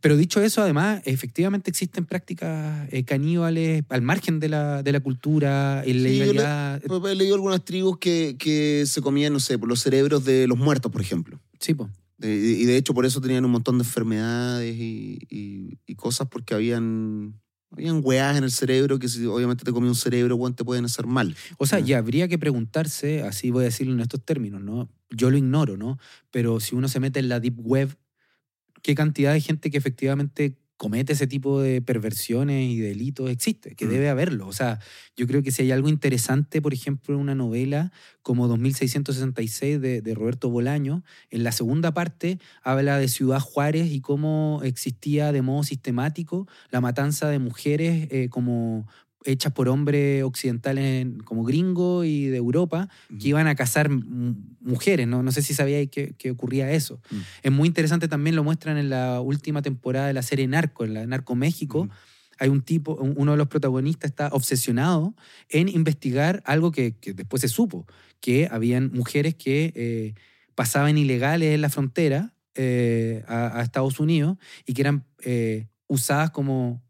Pero dicho eso, además, efectivamente existen prácticas eh, caníbales al margen de la, de la cultura, Sí, yo le- ilegalidad. He leído algunas tribus que, que se comían, no sé, por los cerebros de los muertos, por ejemplo. Sí, pues. Y de hecho por eso tenían un montón de enfermedades y, y- y cosas porque habían, habían weás en el cerebro que si obviamente te comía un cerebro, weón, te pueden hacer mal. O sea, ya habría que preguntarse, así voy a decirlo en estos términos, ¿no? Yo lo ignoro, ¿no? Pero si uno se mete en la deep web, ¿qué cantidad de gente que efectivamente comete ese tipo de perversiones y delitos existe? Que Mm. debe haberlo. O sea, yo creo que si hay algo interesante, por ejemplo, en una novela como 2666 de, de Roberto Bolaño, en la segunda parte habla de Ciudad Juárez y cómo existía de modo sistemático la matanza de mujeres eh, como hechas por hombres occidentales como gringos y de Europa que iban a cazar mujeres. No, no sé si sabíais que, que ocurría eso. Mm. Es muy interesante también, lo muestran en la última temporada de la serie Narco, en la Narco México. Hay un tipo, un- uno de los protagonistas está obsesionado en investigar algo que, que después se supo, que habían mujeres que eh, pasaban ilegales en la frontera eh, a, a Estados Unidos y que eran eh, usadas como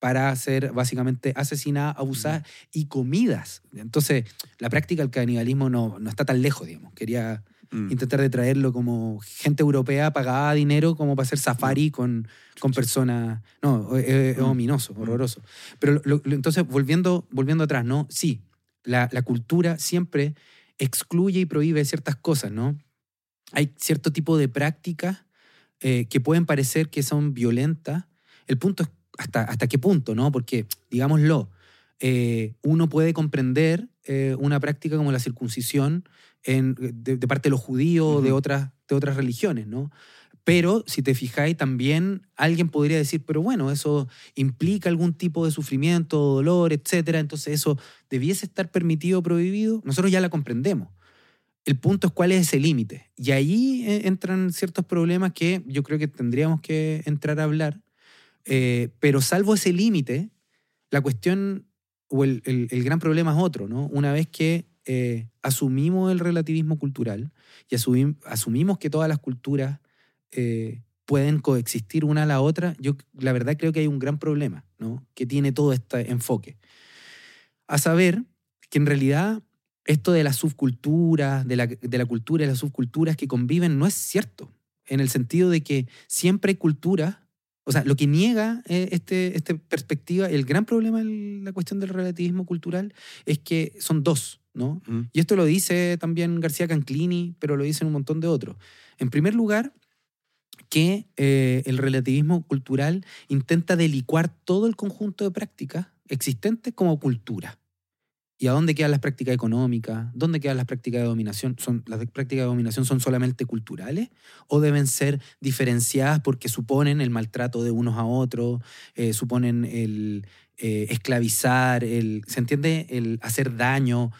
para ser básicamente asesinadas, abusadas y comidas. Entonces, la práctica del canibalismo no, no está tan lejos, digamos. Quería Mm. intentar de traerlo como gente europea pagaba dinero como para hacer safari con, con personas. No, es, es Mm. ominoso, horroroso. Pero lo- lo- entonces, volviendo, volviendo atrás, ¿no? Sí, la, la cultura siempre excluye y prohíbe ciertas cosas, ¿no? Hay cierto tipo de prácticas eh, que pueden parecer que son violentas. El punto es hasta, hasta qué punto, ¿no? Porque, digámoslo, eh, uno puede comprender eh, una práctica como la circuncisión en- de, de parte de los judíos o de otras, de otras religiones, ¿no? Pero si te fijáis, también alguien podría decir, pero bueno, eso implica algún tipo de sufrimiento, dolor, etcétera, entonces eso debiese estar permitido o prohibido. Nosotros ya la comprendemos. El punto es cuál es ese límite. Y ahí eh, entran ciertos problemas que yo creo que tendríamos que entrar a hablar. Eh, pero salvo ese límite, la cuestión o el, el- gran problema es otro, ¿no? Una vez que eh, asumimos el relativismo cultural y asumim- asumimos que todas las culturas eh, pueden coexistir una a la otra, yo la verdad creo que hay un gran problema, ¿no? Que tiene todo este enfoque. A saber que en realidad esto de las subculturas, de la, de la cultura y las subculturas que conviven no es cierto, en el sentido de que siempre hay culturas, o sea, lo que niega eh, este, esta perspectiva, el gran problema en la cuestión del relativismo cultural es que son dos, ¿no? Mm. Y esto lo dice también García Canclini, pero lo dicen un montón de otros. En primer lugar, que eh, el relativismo cultural intenta delicuar todo el conjunto de prácticas existentes como cultura. ¿Y a dónde quedan las prácticas económicas? ¿Dónde quedan las prácticas de dominación? ¿Son, ¿Las prácticas de dominación son solamente culturales o deben ser diferenciadas porque suponen el maltrato de unos a otros, eh, suponen el eh, esclavizar, el, ¿se entiende? El hacer daño.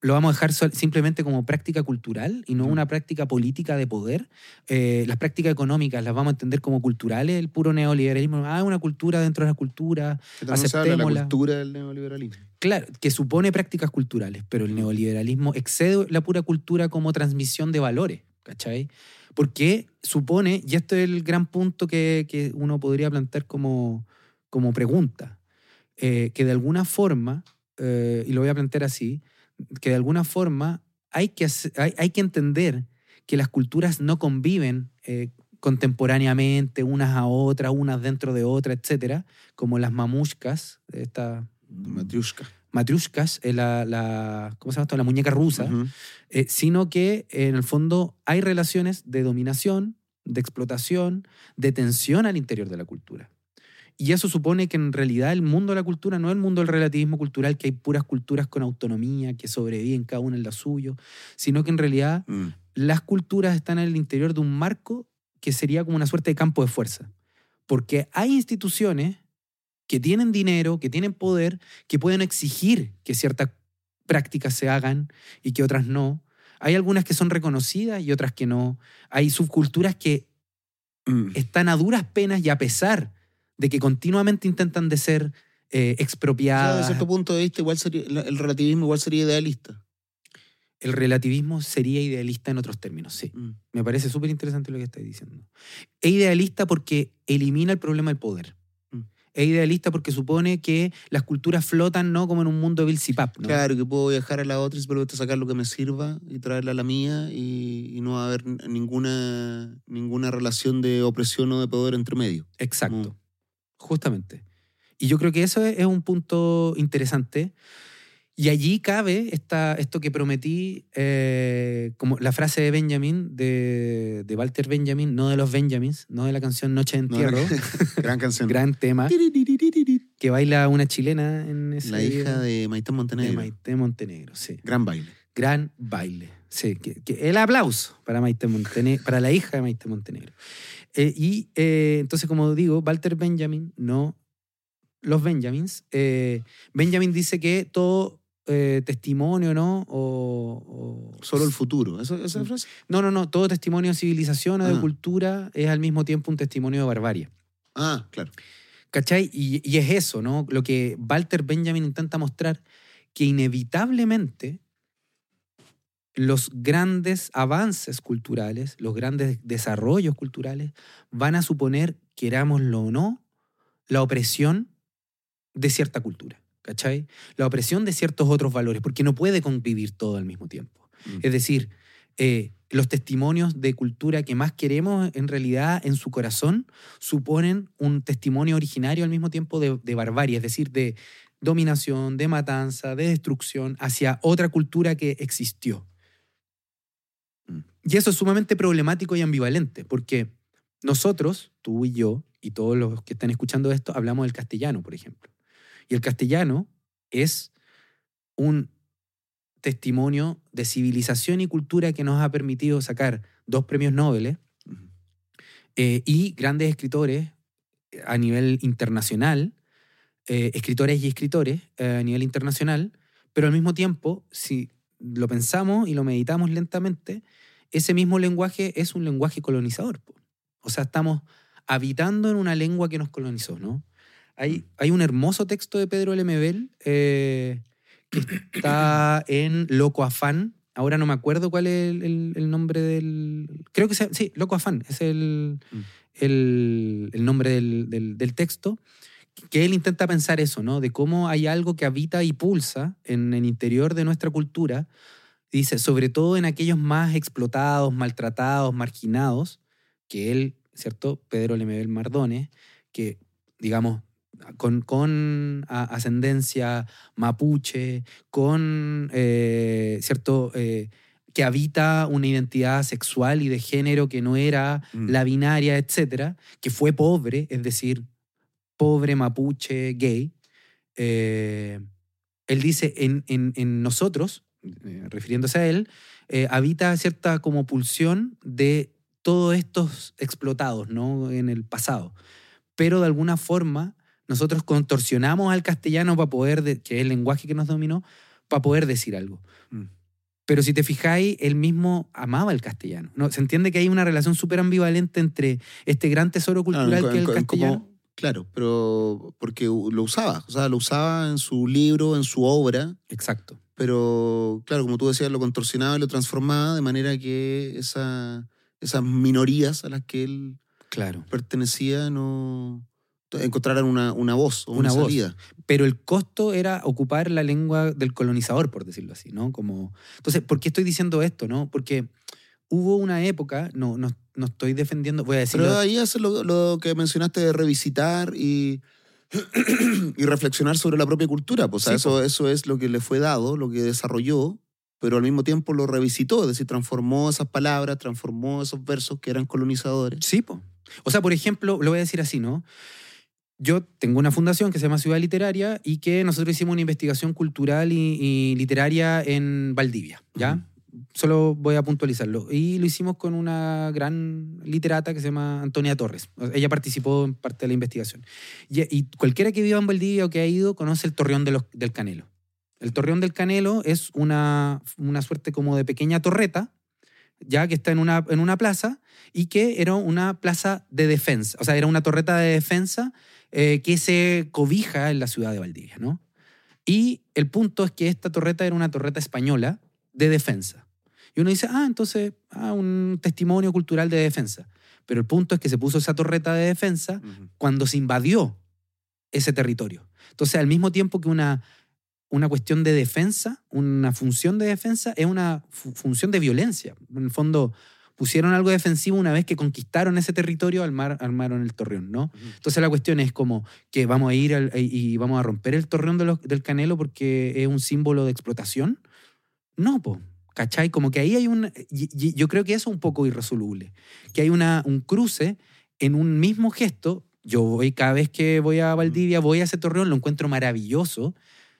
Lo vamos a dejar sol- simplemente como práctica cultural y no una práctica política de poder. Eh, las prácticas económicas las vamos a entender como culturales, el puro neoliberalismo. Ah, una cultura dentro de la cultura. De la Aceptémosla. cultura del neoliberalismo. Claro, que supone prácticas culturales, pero el neoliberalismo excede la pura cultura como transmisión de valores, ¿cachai? Porque supone, y este es el gran punto que, que uno podría plantear como, como pregunta, eh, que de alguna forma, eh, y lo voy a plantear así, que de alguna forma hay que, hay, hay que entender que las culturas no conviven eh, contemporáneamente unas a otras, unas dentro de otras, etcétera, como las mamushkas, esta Matriushka. matriushkas, eh, la, la, ¿cómo se llama esto? La muñeca rusa, eh, sino que eh, en el fondo hay relaciones de dominación, de explotación, de tensión al interior de la cultura. Y eso supone que en realidad el mundo de la cultura no es el mundo del relativismo cultural, que hay puras culturas con autonomía, que sobreviven cada una en la suyo, sino que en realidad Mm. las culturas están en el interior de un marco que sería como una suerte de campo de fuerza. Porque hay instituciones que tienen dinero, que tienen poder, que pueden exigir que ciertas prácticas se hagan y que otras no. Hay algunas que son reconocidas y otras que no. Hay subculturas que Mm. están a duras penas y a pesar de que continuamente intentan de ser eh, O sea, expropiadas. desde cierto punto de vista, igual sería, el relativismo igual sería idealista. El relativismo sería idealista en otros términos, sí. Mm. Me parece súper interesante lo que estáis diciendo. Es idealista porque elimina el problema del poder. Es idealista porque supone que las culturas flotan no como en un mundo de Bill Zipap, ¿no? Claro, que puedo viajar a la otra y simplemente sacar lo que me sirva y traerla a la mía y, y no va a haber ninguna, ninguna relación de opresión o de poder entre medio. Exacto. Justamente. Y yo creo que eso es, es un punto interesante. Y allí cabe esta, esto que prometí, eh, como la frase de Benjamin, de, de Walter Benjamin, no de los Benjamins, no de la canción Noche de No, Entierro, Gran canción. gran tema, que baila una chilena en ese La hija de Maite de Montenegro. Maite Montenegro. Sí. Gran baile. Gran baile. Sí, que, que el aplauso para, Maite Montenegro, para la hija de Maite Montenegro. Eh, y eh, entonces, como digo, Walter Benjamin, no los Benjamins. eh, Benjamin dice que todo eh, testimonio, ¿no? O, o- Solo el futuro. ¿Esa, esa Mm. frase? No, no, no. Todo testimonio de civilización o de Ah. cultura es al mismo tiempo un testimonio de barbarie. Ah, claro. ¿Cachai? Y, y es eso, ¿no? Lo que Walter Benjamin intenta mostrar, que inevitablemente los grandes avances culturales, los grandes desarrollos culturales, van a suponer, querámoslo o no, la opresión de cierta cultura, ¿cachai? La opresión de ciertos otros valores, porque no puede convivir todo al mismo tiempo. Mm. Es decir, eh, los testimonios de cultura que más queremos, en realidad, en su corazón, suponen un testimonio originario al mismo tiempo de, de barbarie, es decir, de dominación, de matanza, de destrucción hacia otra cultura que existió. Mm. Y eso es sumamente problemático y ambivalente, porque nosotros, tú y yo, y todos los que están escuchando esto, hablamos del castellano, por ejemplo. Y el castellano es un testimonio de civilización y cultura que nos ha permitido sacar dos premios Nobel eh, y grandes escritores eh, a nivel internacional, eh, escritores y escritores eh, a nivel internacional, pero al mismo tiempo, si lo pensamos y lo meditamos lentamente, ese mismo lenguaje es un lenguaje colonizador. po. O sea, estamos habitando en una lengua que nos colonizó, ¿no? Hay, hay un hermoso texto de Pedro Lemebel eh, que está en Loco Afán. Ahora no me acuerdo cuál es el, el- el nombre del... Creo que sea- sí, Loco Afán es el, Mm. el, el nombre del, del- del texto, que él intenta pensar eso, ¿no? De cómo hay algo que habita y pulsa en el interior de nuestra cultura, dice, sobre todo en aquellos más explotados, maltratados, marginados, que él, ¿cierto? Pedro Lemebel Mardones, que, digamos, con, con a- ascendencia mapuche, con, eh, ¿cierto? Eh, que habita una identidad sexual y de género que no era Mm. la binaria, etcétera, que fue pobre, es decir, pobre mapuche gay. eh, él dice, en, en- en nosotros, refiriéndose a él, habita cierta como pulsión de todos estos explotados, ¿no? En el pasado. Pero de alguna forma nosotros contorsionamos al castellano para poder, de- que es el lenguaje que nos dominó, para poder decir algo. Mm. Pero si te fijáis, él mismo amaba el castellano. ¿no? Se entiende que hay una relación súper ambivalente entre este gran tesoro cultural en- que es el castellano. como- claro, pero porque lo usaba. O sea, lo usaba en su libro, en su obra, Exacto. pero claro, como tú decías, lo contorsionaba y lo transformaba de manera que esa, esas minorías a las que él Claro. pertenecía no encontraran una, una voz o una, Una voz. salida. Pero el costo era ocupar la lengua del colonizador, por decirlo así, ¿no? Como... Entonces, ¿por qué estoy diciendo esto, no? Porque hubo una época, no, no, no estoy defendiendo, voy a decirlo... Pero ahí hace lo, lo que mencionaste de revisitar y, y reflexionar sobre la propia cultura. Pues, o sea, Sí, eso, eso es lo que le fue dado, lo que desarrolló, pero al mismo tiempo lo revisitó, es decir, transformó esas palabras, transformó esos versos que eran colonizadores. Sí, po. O sea, por ejemplo, lo voy a decir así, ¿no? Yo tengo una fundación que se llama Ciudad Literaria y que nosotros hicimos una investigación cultural y, y literaria en Valdivia, ¿ya? Solo voy a puntualizarlo. Y lo hicimos con una gran literata que se llama Antonia Torres. Ella participó en parte de la investigación. Y, y cualquiera que viva en Valdivia o que ha ido conoce el Torreón de los- del Canelo. El Torreón del Canelo es una, una suerte como de pequeña torreta ya que está en una, en una plaza, y que era una plaza de defensa, o sea, era una torreta de defensa eh, que se cobija en la ciudad de Valdivia, ¿no? Y el punto es que esta torreta era una torreta española de defensa. Y uno dice, ah, entonces, ah, un testimonio cultural de defensa. Pero el punto es que se puso esa torreta de defensa cuando se invadió ese territorio. Entonces, al mismo tiempo que una, una cuestión de defensa, una función de defensa, es una fu- función de violencia. En el fondo, pusieron algo defensivo una vez que conquistaron ese territorio, armar- armaron el torreón, ¿no? Ujú. Entonces la cuestión es como que vamos a ir al- y y vamos a romper el torreón de los- del Canelo porque es un símbolo de explotación. No, po. ¿Cachai? Como que ahí hay un... y- y Yo creo que eso es un poco irresoluble. Que hay una, un cruce en un mismo gesto. Yo voy cada vez que voy a Valdivia, voy a ese torreón, lo encuentro maravilloso.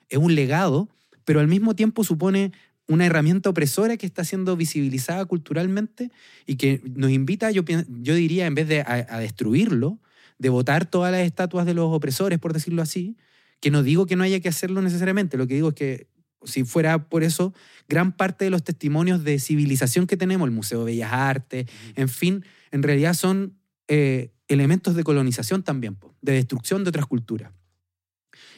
Es un legado, pero al mismo tiempo supone una herramienta opresora que está siendo visibilizada culturalmente y que nos invita, yo, yo diría, en vez de a, a destruirlo, de votar todas las estatuas de los opresores, por decirlo así, que no digo que no haya que hacerlo necesariamente, lo que digo es que si fuera por eso, gran parte de los testimonios de civilización que tenemos, el Museo de Bellas Artes, en fin, en realidad son eh, elementos de colonización también, de destrucción de otras culturas.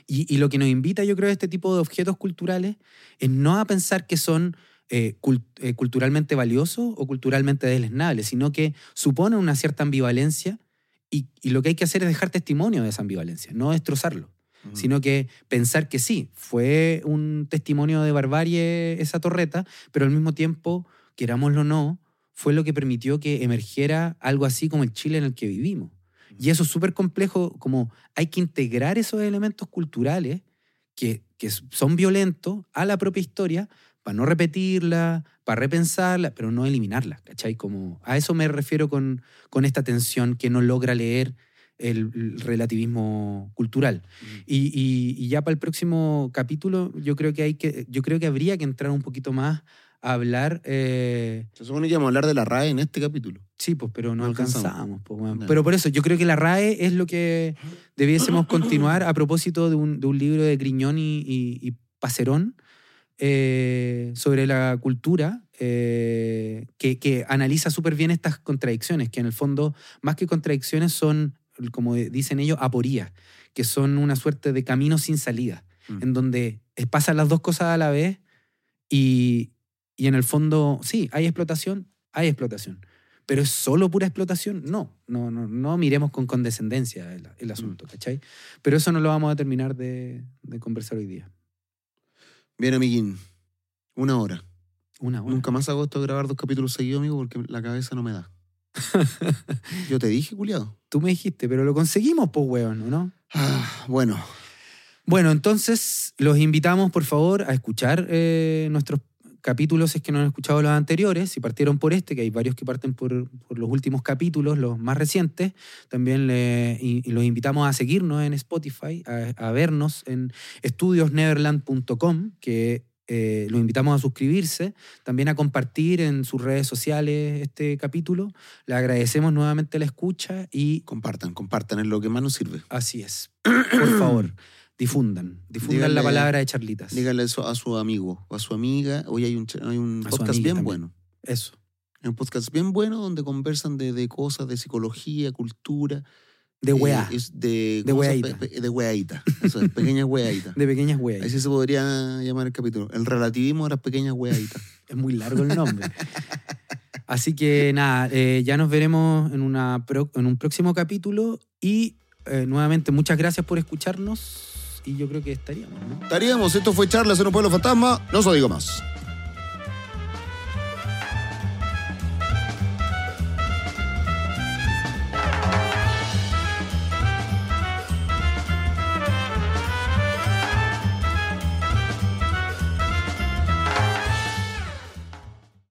Y, y lo que nos invita, yo creo, a este tipo de objetos culturales es no a pensar que son eh, eh, culturalmente valiosos o culturalmente deleznables, sino que suponen una cierta ambivalencia y, y lo que hay que hacer es dejar testimonio de esa ambivalencia, no destrozarlo sino que pensar que sí, fue un testimonio de barbarie esa torreta, pero al mismo tiempo, querámoslo o no, fue lo que permitió que emergiera algo así como el Chile en el que vivimos. Y eso es súper complejo, como hay que integrar esos elementos culturales que, que son violentos a la propia historia para no repetirla, para repensarla, pero no eliminarla, ¿cachai? Como, a eso me refiero con, con esta tensión que no logra leer el- el relativismo cultural. Ujú. Y, y- y ya para el próximo capítulo, yo creo que hay que, yo creo que habría que entrar un poquito más hablar. eh, Se supone que íbamos a hablar de la RAE en este capítulo. sí, pues, pero no No alcanzamos. alcanzamos. pues, weón. No. Pero por eso, yo creo que la RAE es lo que debiésemos continuar a propósito de un, de un libro de Griñón y, y- y Pacerón eh, sobre la cultura, eh, que, que analiza súper bien estas contradicciones, que en el fondo, más que contradicciones, son, como dicen ellos, aporías, que son una suerte de camino sin salida, Mm. en donde pasan las dos cosas a la vez y, y en el fondo, sí, hay explotación, hay explotación. Pero es solo pura explotación, no, no, no, no miremos con condescendencia el, el asunto, ¿cachai? Pero eso no lo vamos a terminar de, de conversar hoy día. Bien, amiguín. Una hora. Una hora. Nunca más hago esto de grabar dos capítulos seguidos, amigo, porque la cabeza no me da. Yo te dije, culiado. Tú me dijiste, pero lo conseguimos, pues, weón, ¿no? Ah, bueno, Bueno, entonces los invitamos, por favor, a escuchar eh, nuestros capítulos, es que no han escuchado los anteriores, si partieron por este, que hay varios que parten por, por los últimos capítulos, los más recientes. También le- y- y los invitamos a seguirnos en Spotify, a, a vernos en estudiosneverland.com, que eh, los invitamos a suscribirse, también a compartir en sus redes sociales este capítulo. Le agradecemos nuevamente la escucha y compartan, compartan, es lo que más nos sirve. Así es. Por favor, difundan. Difundan la Díganle- palabra de charlitas. Díganle eso a su amigo o a su amiga. Hoy hay un, hay un podcast bien también. bueno. Eso. Hay un podcast bien bueno donde conversan de, de cosas de psicología, cultura. De eh, weá. es de, De de weadita. Eso es, pequeñas weaditas. De pequeñas weas. Así se podría llamar el capítulo. El relativismo de las pequeñas weaditas. Es muy largo el nombre. Así que nada, eh, ya nos veremos en, una pro- en un próximo capítulo y eh, nuevamente muchas gracias por escucharnos y yo creo que estaríamos, ¿no? Estaríamos, esto fue Charlas en un pueblo fantasma. No os digo más.